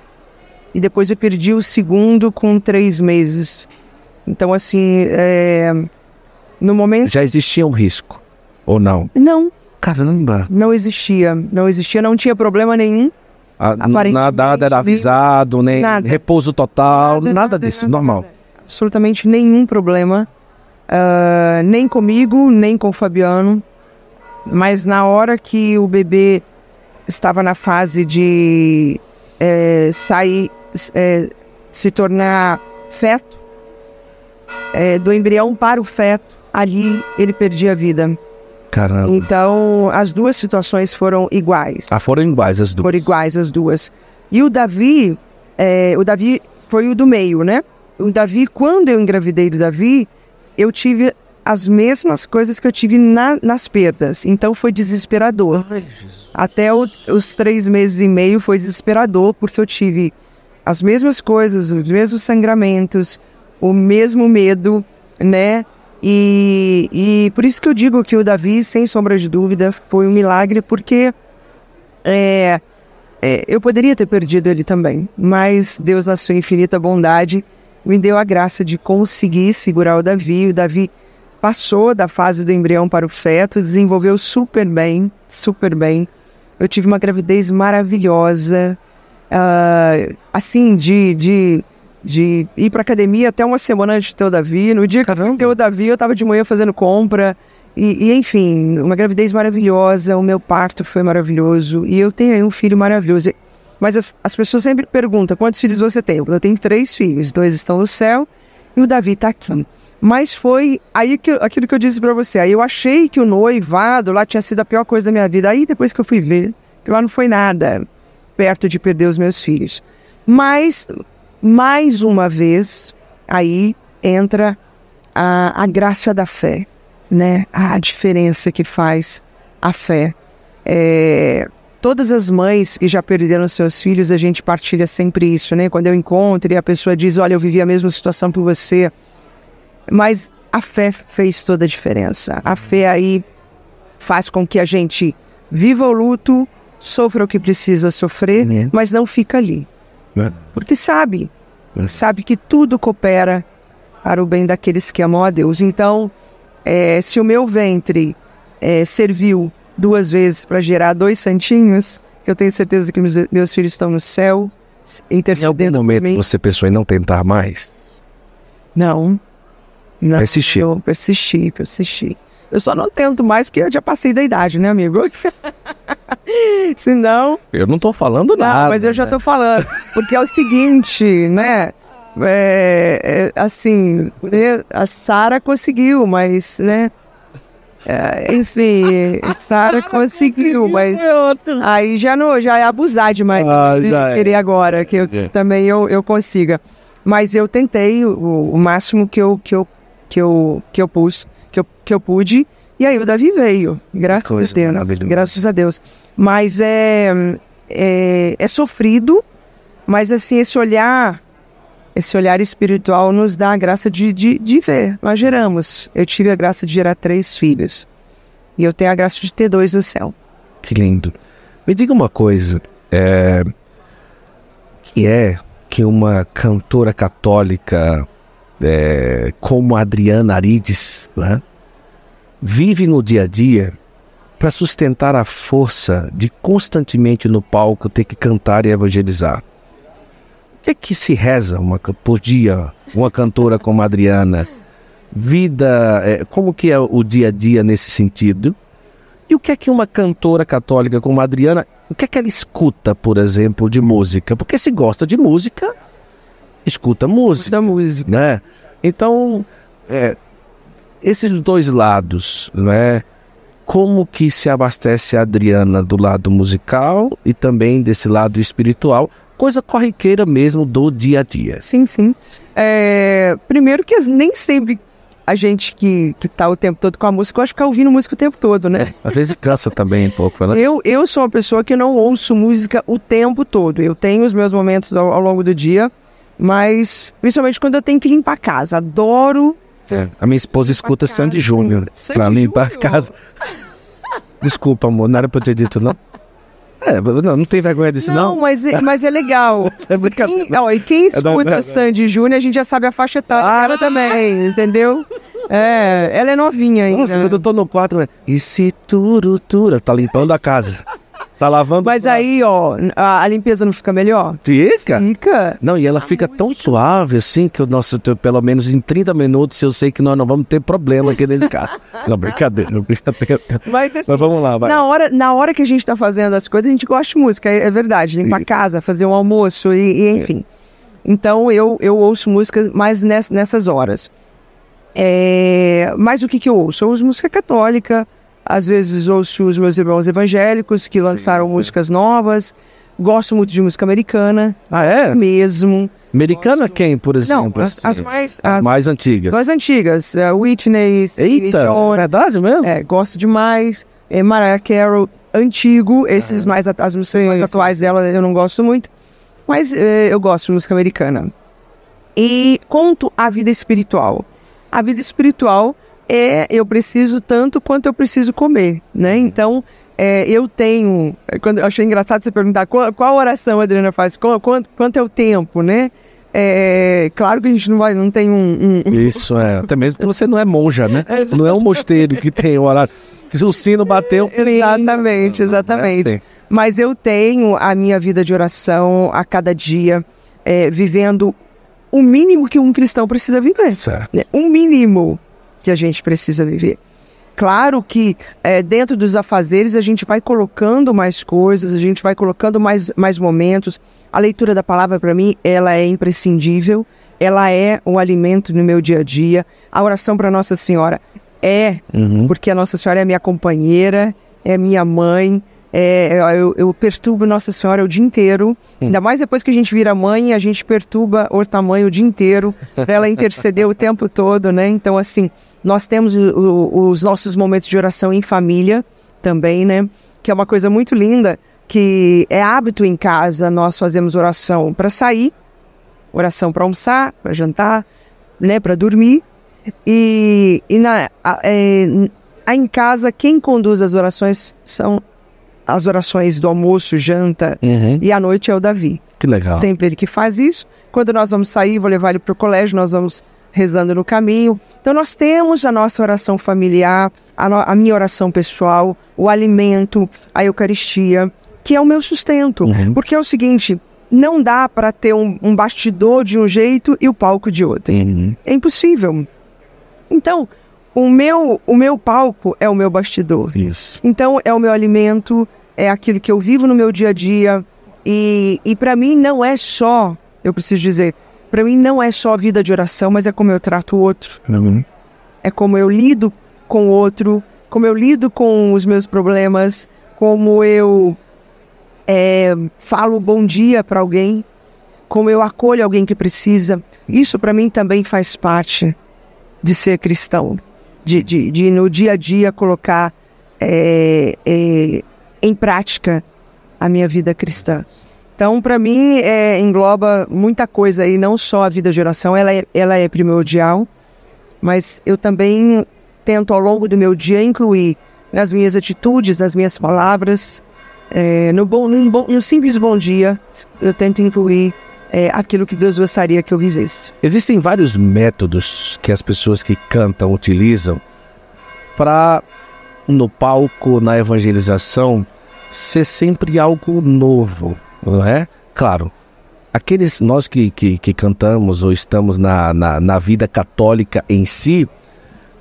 E depois eu perdi o segundo com três meses. Então, assim, é, no momento. Já existia um risco? Ou não? Não, Caramba! não existia. Não existia, não tinha problema nenhum. A- Aparentemente, nada era avisado, nem nada. repouso total, nada, disso, nada, normal. nada. Absolutamente nenhum problema. Ah, nem comigo, nem com o Fabiano. Mas na hora que o bebê estava na fase de eh, sair, eh, se tornar feto, eh, do embrião para o feto, ali ele perdia a vida. Caramba. Então, as duas situações foram iguais. Ah, foram iguais as duas. Foram iguais as duas. E o Davi, é, o Davi foi o do meio, né? O Davi, quando eu engravidei do Davi, eu tive as mesmas coisas que eu tive na- nas perdas. Então foi desesperador. Até o- os três meses e meio foi desesperador, porque eu tive as mesmas coisas, os mesmos sangramentos, o mesmo medo, né? E, e por isso que eu digo que o Davi, sem sombra de dúvida, foi um milagre, porque é, é, eu poderia ter perdido ele também, mas Deus, na sua infinita bondade, me deu a graça de conseguir segurar o Davi. O Davi passou da fase do embrião para o feto, desenvolveu super bem, super bem. Eu tive uma gravidez maravilhosa, ah, assim, de, de, de ir para academia até uma semana antes de ter o Davi. No dia que eu fui ter o Davi, eu estava de manhã fazendo compra. E, e, enfim, uma gravidez maravilhosa, o meu parto foi maravilhoso e eu tenho aí um filho maravilhoso. Mas as, as pessoas sempre perguntam quantos filhos você tem. Eu tenho três filhos, dois estão no céu e o Davi está aqui. Mas foi aí que, aquilo que eu disse para você. Aí eu achei que o noivado lá tinha sido a pior coisa da minha vida. Aí depois que eu fui ver, que lá não foi nada perto de perder os meus filhos. Mas, mais uma vez, aí entra a, a graça da fé, né? A diferença que faz a fé. É, todas as mães que já perderam seus filhos, a gente partilha sempre isso, né? Quando eu encontro e a pessoa diz, olha, eu vivi a mesma situação que você. Mas a fé fez toda a diferença. A fé aí faz com que a gente viva o luto, sofra o que precisa sofrer, mas não fica ali. Porque sabe, É. sabe que tudo coopera para o bem daqueles que amam a Deus. Então, eh, se o meu ventre eh, serviu duas vezes para gerar dois santinhos, eu tenho certeza que meus, meus filhos estão no céu, s- Em algum intercedendo momento mim. você pensou em não tentar mais? Não. Não. Persistir. Eu persisti, persisti. Eu só não tento mais porque eu já passei da idade, né, amigo? [laughs] Senão. Eu não tô falando Não, nada. mas eu já né? tô falando. Porque é o seguinte, né? É, é, assim, né, a Sara conseguiu, mas, né? É, enfim, Sara conseguiu, mas aí já não, já é abusar demais Ah, né, já é. querer agora que eu, É. também eu, eu consiga. Mas eu tentei o, o máximo que eu que eu que eu que eu pus, que eu, que eu pude, e aí o Davi veio, graças Coisa a Deus, graças a Deus. Mas é, é é sofrido, mas assim esse olhar esse olhar espiritual nos dá a graça de, de, de ver. Nós geramos. Eu tive a graça de gerar três filhos. E eu tenho a graça de ter dois no céu. Que lindo. Me diga uma coisa. É... Que é que uma cantora católica é, como a Adriana Arides né, vive no dia a dia para sustentar a força de constantemente no palco ter que cantar e evangelizar? O que é que se reza uma, por dia uma cantora como a Adriana? Vida, é, como que é o dia a dia nesse sentido? E o que é que uma cantora católica como a Adriana, o que é que ela escuta, por exemplo, de música? Porque se gosta de música, escuta música, Da música. né? Então, é, esses dois lados, né? Como que se abastece a Adriana do lado musical e também desse lado espiritual, coisa corriqueira mesmo do dia a dia. Sim, sim. É, primeiro que nem sempre a gente que, que tá o tempo todo com a música, gosta de ficar ouvindo música o tempo todo, né? Às vezes cansa também um pouco, né? Eu, eu sou uma pessoa que não ouço música o tempo todo. Eu tenho os meus momentos ao, ao longo do dia, mas principalmente quando eu tenho que limpar a casa. Adoro. É, A minha esposa escuta casa. Sandy Júnior pra limpar a casa. [laughs] Desculpa, amor, não era pra eu ter dito, não. É, não, não tem vergonha disso, Não, não? mas, é- mas é legal. [laughs] É brincadeira. Quem, ó, e quem escuta Sandy Júnior, a gente já sabe a faixa etária Ah! dela também, entendeu? É, ela é novinha ainda. Nossa, quando eu tô no quarto, é, e se turutura, tá limpando a casa. Tá lavando Mas aí, ó, a, a limpeza não fica melhor? Fica? Fica. Não, e ela fica tão suave assim que o nosso, pelo menos em 30 minutos, eu sei que nós não vamos ter problema aqui dentro de casa. [laughs] Não, brincadeira, brincadeira. Mas assim, Mas vamos lá, vai. na, hora, na hora que a gente tá fazendo as coisas, a gente gosta de música, é, é verdade. Limpar a Isso. casa, fazer um almoço e, e enfim. Então eu, eu ouço música mais ness- nessas horas. É, mas o que, que eu ouço? Eu ouço música católica, às vezes ouço os meus irmãos evangélicos que lançaram sim. músicas novas. Gosto muito de música americana, Ah, é? mesmo. Americana quem, por Não, exemplo? as, as assim? mais. As As mais antigas. mais antigas. uh, Whitney, Eita, é verdade mesmo? é, gosto demais. É, Mariah Carey, antigo. Esses mais, at- as músicas mais sim. atuais dela eu não gosto muito. Mas é, eu gosto de música americana. E conto a vida espiritual. A vida espiritual é eu preciso tanto quanto eu preciso comer, né? Então, é, eu tenho... é, Quando, eu achei engraçado você perguntar qual, qual oração a Adriana faz, qual, quanto, quanto é o tempo, né? É, claro que a gente não, vai, não tem um- um, Isso é, até mesmo porque você não é monja, né? [laughs] Não é um mosteiro que tem horário. Se o sino bateu, [laughs] Exatamente, exatamente. É assim. Mas eu tenho a minha vida de oração a cada dia, é, vivendo o mínimo que um cristão precisa viver. Certo. né? O mínimo que a gente precisa viver. Claro que é, dentro dos afazeres a gente vai colocando mais coisas, a gente vai colocando mais, mais momentos. A leitura da palavra, para mim, ela é imprescindível, ela é um alimento no meu dia a dia. A oração para Nossa Senhora é Uhum. porque a Nossa Senhora é minha companheira, é minha mãe. é, eu, eu perturbo Nossa Senhora o dia inteiro. Ainda mais depois que a gente vira mãe, a gente perturba o tamanho o dia inteiro para ela interceder o tempo todo, né? Então, assim, nós temos o- os nossos momentos de oração em família também, né? Que é uma coisa muito linda, que é hábito em casa, nós fazemos oração para sair, oração para almoçar, para jantar, né, para dormir. E, e na, a, é, a, em casa, quem conduz as orações são as orações do almoço, janta Uhum. e à noite é o Davi. Que legal. Sempre ele que faz isso. Quando nós vamos sair, vou levar ele para o colégio, nós vamos rezando no caminho. Então nós temos a nossa oração familiar, a, no- a minha oração pessoal, o alimento, a Eucaristia, que é o meu sustento. Uhum. Porque é o seguinte, não dá para ter um, um bastidor de um jeito e o palco de outro. Uhum. É impossível. Então, o meu, o meu palco é o meu bastidor. Isso. Então, é o meu alimento, é aquilo que eu vivo no meu dia a dia. E, e para mim não é só, eu preciso dizer, para mim não é só vida de oração, mas é como eu trato o outro, Uhum. é como eu lido com o outro, como eu lido com os meus problemas, como eu é, falo bom dia para alguém, como eu acolho alguém que precisa. Isso para mim também faz parte de ser cristão, de, de, de no dia a dia colocar é, é, em prática a minha vida cristã. Então, para mim, é, engloba muita coisa aí, não só a vida de oração, ela é, ela é primordial, mas eu também tento ao longo do meu dia incluir nas minhas atitudes, nas minhas palavras, é, no, bom, no, bom- no simples bom dia, eu tento incluir é, aquilo que Deus gostaria que eu vivesse. Existem vários métodos que as pessoas que cantam utilizam para no palco, na evangelização, ser sempre algo novo, não é? Claro, aqueles nós que, que, que cantamos ou estamos na, na, na vida católica em si,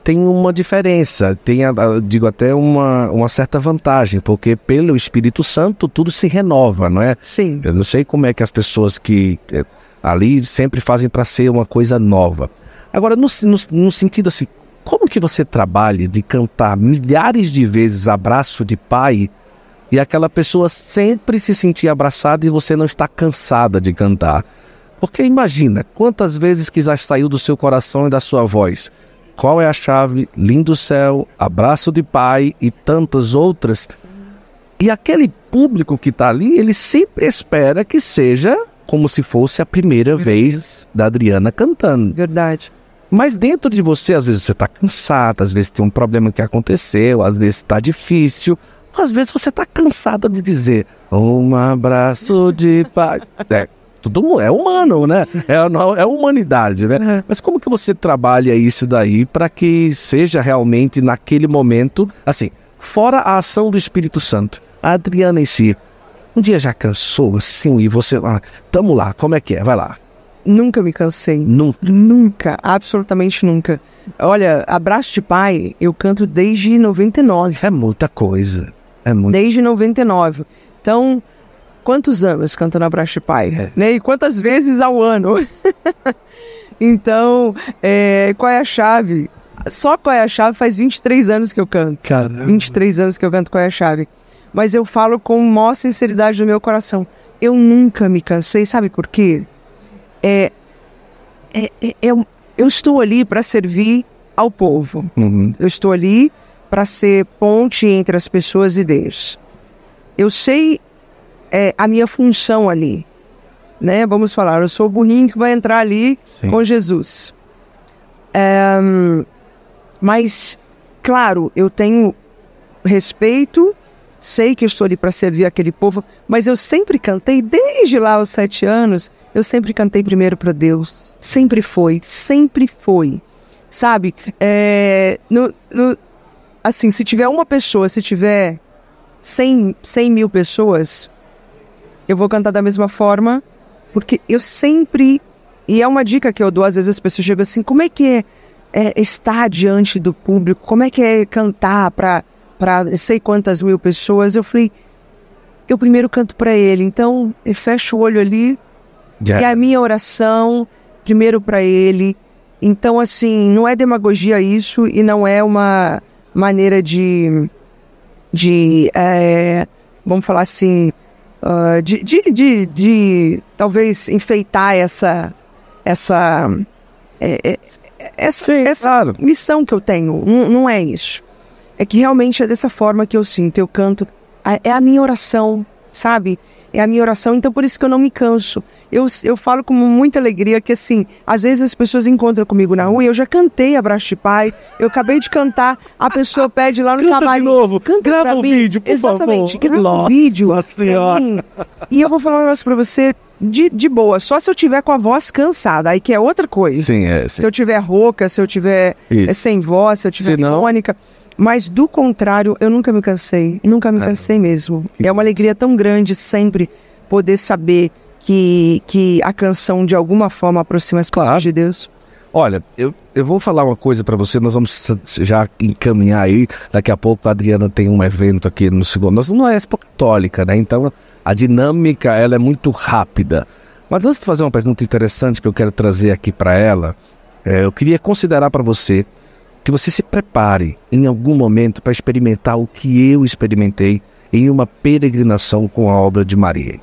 tem uma diferença, tem, digo até uma, uma certa vantagem, porque pelo Espírito Santo tudo se renova, não é? Sim. Eu não sei como é que as pessoas que eh, ali sempre fazem para ser uma coisa nova. Agora, no, no, no sentido assim, como que você trabalha de cantar milhares de vezes abraço de pai e aquela pessoa sempre se sentir abraçada e você não está cansada de cantar? Porque imagina quantas vezes que já saiu do seu coração e da sua voz. Qual é a chave? Lindo céu, abraço de pai e tantas outras. E aquele público que está ali, ele sempre espera que seja como se fosse a primeira vez da Adriana cantando. Verdade. Mas dentro de você, às vezes você está cansado, às vezes tem um problema que aconteceu, às vezes está difícil, às vezes você está cansada de dizer um abraço de pai. [laughs] É, tudo é humano, né? É, é humanidade, né? Mas como que você trabalha isso daí para que seja realmente naquele momento, assim, fora a ação do Espírito Santo, a Adriana em si, um dia já cansou assim e você, ah, tamo lá, como é que é? Vai lá. Nunca me cansei. Nunca. Nunca, absolutamente nunca. Olha, Abraço de Pai, eu canto desde 99. É muita coisa. É muito. Desde 99. Então, quantos anos cantando Abraço de Pai? É. Né? E quantas vezes ao ano? [laughs] então, é, qual é a chave? Só qual é a chave faz 23 anos que eu canto. Caramba. 23 anos que eu canto qual é a chave. Mas eu falo com maior sinceridade do meu coração. Eu nunca me cansei, sabe por quê? É, é, é- eu, eu estou ali para servir ao povo. Uhum. Eu estou ali para ser ponte entre as pessoas e Deus. Eu sei é, a minha função ali. Né? Vamos falar, eu sou o burrinho que vai entrar ali Sim. com Jesus. É, mas, claro, eu tenho respeito, sei que estou ali para servir aquele povo, mas eu sempre cantei, desde lá aos sete anos, eu sempre cantei primeiro para Deus. Sempre foi, sempre foi. Sabe? É, no, no- assim, se tiver uma pessoa, se tiver 100, 100 mil pessoas, eu vou cantar da mesma forma, porque eu sempre. E é uma dica que eu dou, às vezes as pessoas chegam assim: como é que é, é estar diante do público? Como é que é cantar para sei quantas mil pessoas? Eu falei: eu primeiro canto para ele, então eu fecho o olho ali, Já- e a minha oração, primeiro para ele. Então, assim, não é demagogia isso e não é uma maneira de. de é, vamos falar assim. ah, de, de, de, de talvez enfeitar essa. essa. é, é, essa, Sim, essa claro. missão que eu tenho. Não, não é isso. É que realmente é dessa forma que eu sinto. Eu canto. É a minha oração. sabe? É a minha oração, então por isso que eu não me canso. Eu, eu falo com muita alegria que, assim, às vezes as pessoas encontram comigo na rua e eu já cantei Abraço de Pai, eu acabei de cantar, a pessoa [laughs] pede lá no Canta camarim. de novo, Canta grava o mim. vídeo, por Exatamente, favor. grava Nossa um vídeo Senhora. mim. E eu vou falar um negócio pra você de, de boa, só se eu tiver com a voz cansada, aí que é outra coisa. Sim, é. Se eu tiver rouca, se eu tiver Isso. sem voz, se eu tiver Se não- fônica. Mas do contrário, eu nunca me cansei. Nunca me cansei mesmo. É uma alegria tão grande sempre poder saber que, que a canção de alguma forma aproxima as pessoas Claro. de Deus. Olha, eu, eu vou falar uma coisa pra você, nós vamos já encaminhar aí. Daqui a pouco a Adriana tem um evento aqui no segundo. Nós não é Expo Católica, né? Então a dinâmica ela é muito rápida. Mas antes de fazer uma pergunta interessante que eu quero trazer aqui pra ela, é, eu queria considerar pra você que você se prepare em algum momento para experimentar o que eu experimentei em uma peregrinação com a obra de Maria.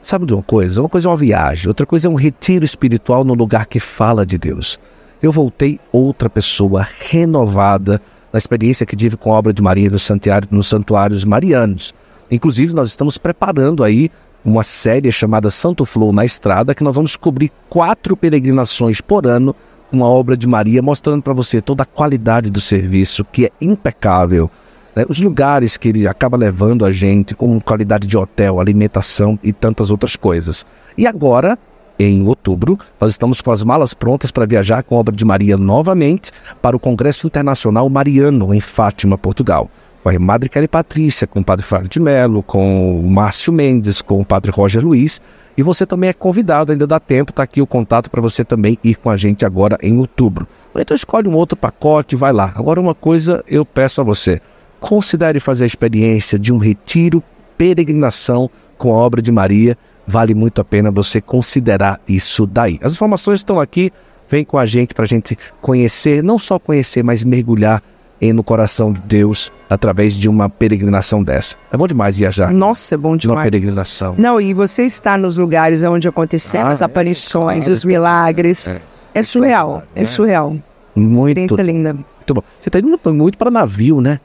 Sabe de uma coisa? Uma coisa é uma viagem, outra coisa é um retiro espiritual no lugar que fala de Deus. Eu voltei outra pessoa renovada na experiência que tive com a obra de Maria nos santuários, nos santuários marianos. Inclusive, nós estamos preparando aí uma série chamada Santo Flow na Estrada, que nós vamos cobrir quatro peregrinações por ano com a obra de Maria, mostrando para você toda a qualidade do serviço, que é impecável né, os lugares que ele acaba levando a gente, como qualidade de hotel, alimentação e tantas outras coisas. E agora, em outubro, nós estamos com as malas prontas para viajar com a obra de Maria novamente para o Congresso Internacional Mariano, em Fátima, Portugal. Com a Madre Kelly Patrícia, com o Padre Fábio de Mello, com o Márcio Mendes, com o Padre Roger Luiz. E você também é convidado, ainda dá tempo, está aqui o contato para você também ir com a gente agora em outubro. Então escolhe um outro pacote vai lá. Agora uma coisa eu peço a você considere fazer a experiência de um retiro, peregrinação com a obra de Maria. Vale muito a pena você considerar isso daí. As informações estão aqui, vem com a gente para a gente conhecer, não só conhecer, mas mergulhar em, no coração de Deus através de uma peregrinação dessa. É bom demais viajar Nossa, é bom de uma demais. peregrinação. Não, e você está nos lugares onde aconteceram Ah, as é, aparições, claro. os milagres. É. É, surreal, é, É. surreal. Muito, Experiência linda. muito bom. Você está indo muito para navio, né?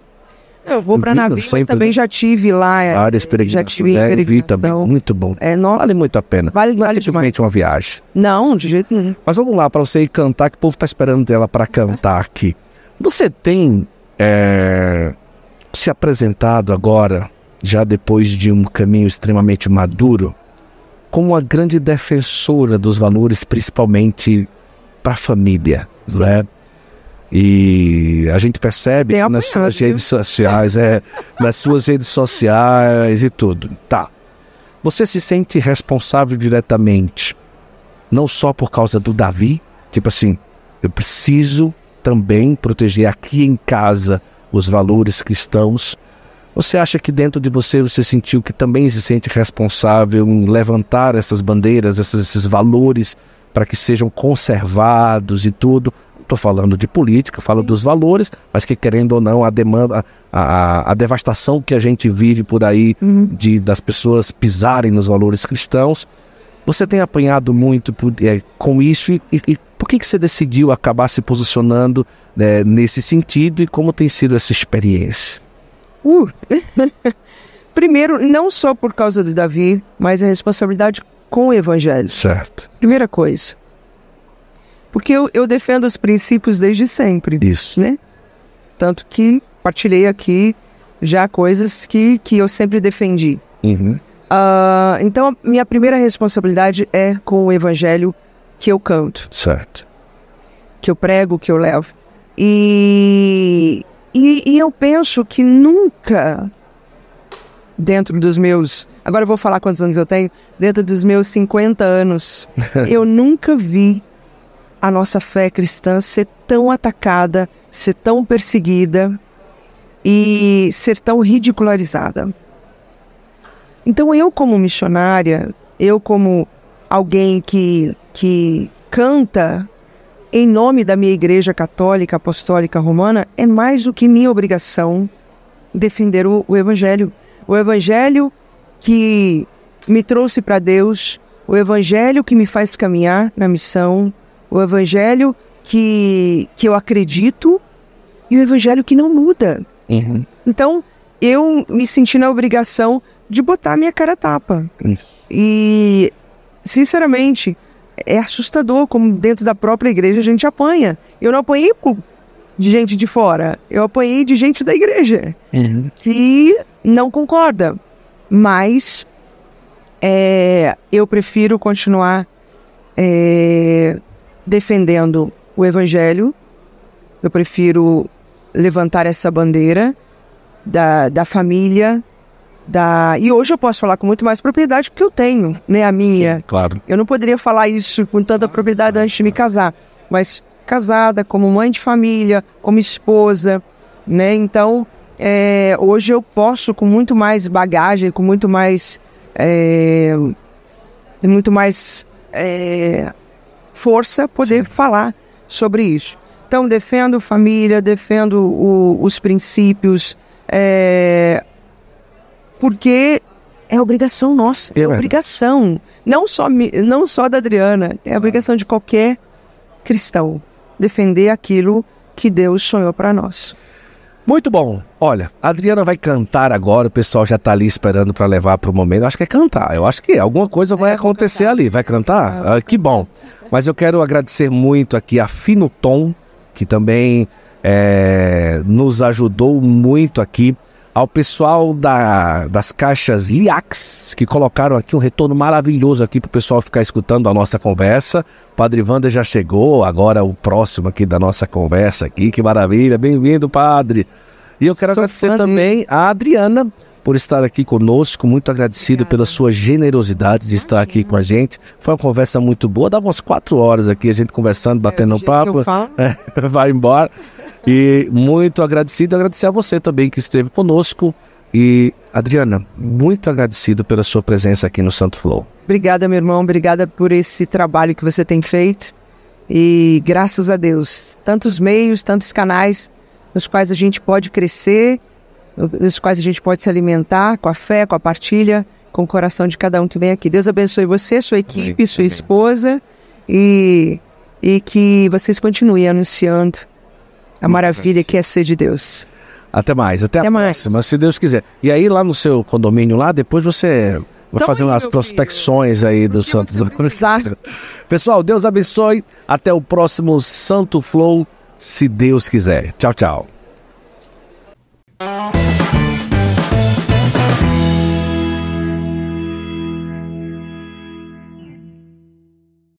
Eu vou para Vi- navio, mas sempre- também já tive lá. é, Várias já peregrinações. tive É, vi também. peregrinação. Muito bom. É, nossa. Vale muito a pena. Vale- Não é vale simplesmente demais. uma viagem. Não, de jeito nenhum. Mas vamos lá para você ir cantar, que o povo está esperando ela para cantar aqui. Você tem é, se apresentado agora, já depois de um caminho extremamente maduro, como uma grande defensora dos valores, principalmente para a família, né? E a gente percebe nas suas redes sociais, é, nas suas redes sociais e tudo. Tá. Você se sente responsável diretamente não só por causa do Davi, tipo assim, eu preciso também proteger aqui em casa os valores cristãos. Você acha que dentro de você você sentiu que também se sente responsável em levantar essas bandeiras, esses, esses valores para que sejam conservados e tudo? Estou falando de política, falo dos valores, mas que querendo ou não a demanda, a, a, a devastação que a gente vive por aí de das pessoas pisarem nos valores cristãos. Você tem apanhado muito por- é, com isso e, e- por que, que você decidiu acabar se posicionando né, nesse sentido e como tem sido essa experiência? Uh. [laughs] Primeiro, não só por causa do Davi, mas a responsabilidade com o evangelho. Certo. Primeira coisa. Porque eu, eu defendo os princípios desde sempre, Isso. né? Tanto que partilhei aqui já coisas que, que eu sempre defendi. Uhum. Ah, então, minha primeira responsabilidade é com o evangelho que eu canto, Certo. que eu prego, que eu levo. E, e, e eu penso que nunca, dentro dos meus. Agora eu vou falar quantos anos eu tenho. Dentro dos meus 50 anos, [laughs] eu nunca vi a nossa fé cristã ser tão atacada, ser tão perseguida e ser tão ridicularizada. Então eu como missionária, eu como alguém que, que canta em nome da minha igreja católica apostólica romana, é mais do que minha obrigação defender o, o evangelho. O evangelho que me trouxe para Deus, o evangelho que me faz caminhar na missão, o evangelho que, que eu acredito e o evangelho que não muda. Uhum. Então, eu me senti na obrigação de botar minha cara a tapa. E, sinceramente, é assustador como dentro da própria igreja a gente apanha. Eu não apanhei de gente de fora, eu apanhei de gente da igreja Uhum. que não concorda. Mas é, eu prefiro continuar é, defendendo o evangelho, eu prefiro levantar essa bandeira da, da família. Da... E hoje eu posso falar com muito mais propriedade porque eu tenho, né? A minha. Claro. Eu não poderia falar isso com tanta propriedade antes de me casar, mas casada, como mãe de família, como esposa, né? Então, é, hoje eu posso com muito mais bagagem, com muito mais, é, muito mais é, força poder falar sobre isso. Então, defendo família, defendo o- os princípios, é, porque é obrigação nossa, é É obrigação. Não só, não só da Adriana, é obrigação de qualquer cristão defender aquilo que Deus sonhou para nós. Muito bom. Olha, a Adriana vai cantar agora, o pessoal já tá ali esperando para levar pro momento. Eu acho que é cantar. Eu acho que alguma coisa vai É, acontecer cantar. ali. Vai cantar? Ah, que bom. Mas eu quero agradecer muito aqui a Fino Tom, que também eh, nos ajudou muito aqui. Ao pessoal da- das caixas Liax, que colocaram aqui um retorno maravilhoso aqui para o pessoal ficar escutando a nossa conversa. O Padre Wander já chegou, agora o próximo aqui da nossa conversa aqui. Que maravilha. Bem-vindo, Padre. E eu quero Sou agradecer também a Adriana por estar aqui conosco. Muito agradecido Obrigada. pela sua generosidade de estar aqui com a gente. Foi uma conversa muito boa. Dava umas quatro horas aqui, a gente conversando, batendo É, um papo. falo. É, [laughs] vai embora. E muito agradecido, agradecer a você também que esteve conosco. E Adriana, muito agradecido pela sua presença aqui no Santo Flow. Obrigada, meu irmão. Obrigada por esse trabalho que você tem feito. E graças a Deus, tantos meios, tantos canais nos quais a gente pode crescer, nos quais a gente pode se alimentar com a fé, com a partilha, com o coração de cada um que vem aqui. Deus abençoe você, sua equipe, Amém. sua Amém. esposa e, e que vocês continuem anunciando a maravilha que é ser de Deus. Até mais, até, até a mais. próxima, se Deus quiser. E aí lá no seu condomínio lá, depois você vai fazer aí, umas prospecções filho. aí do Porque Santo do [laughs] Pessoal, Deus abençoe. Até o próximo Santo Flow, se Deus quiser. Tchau, tchau.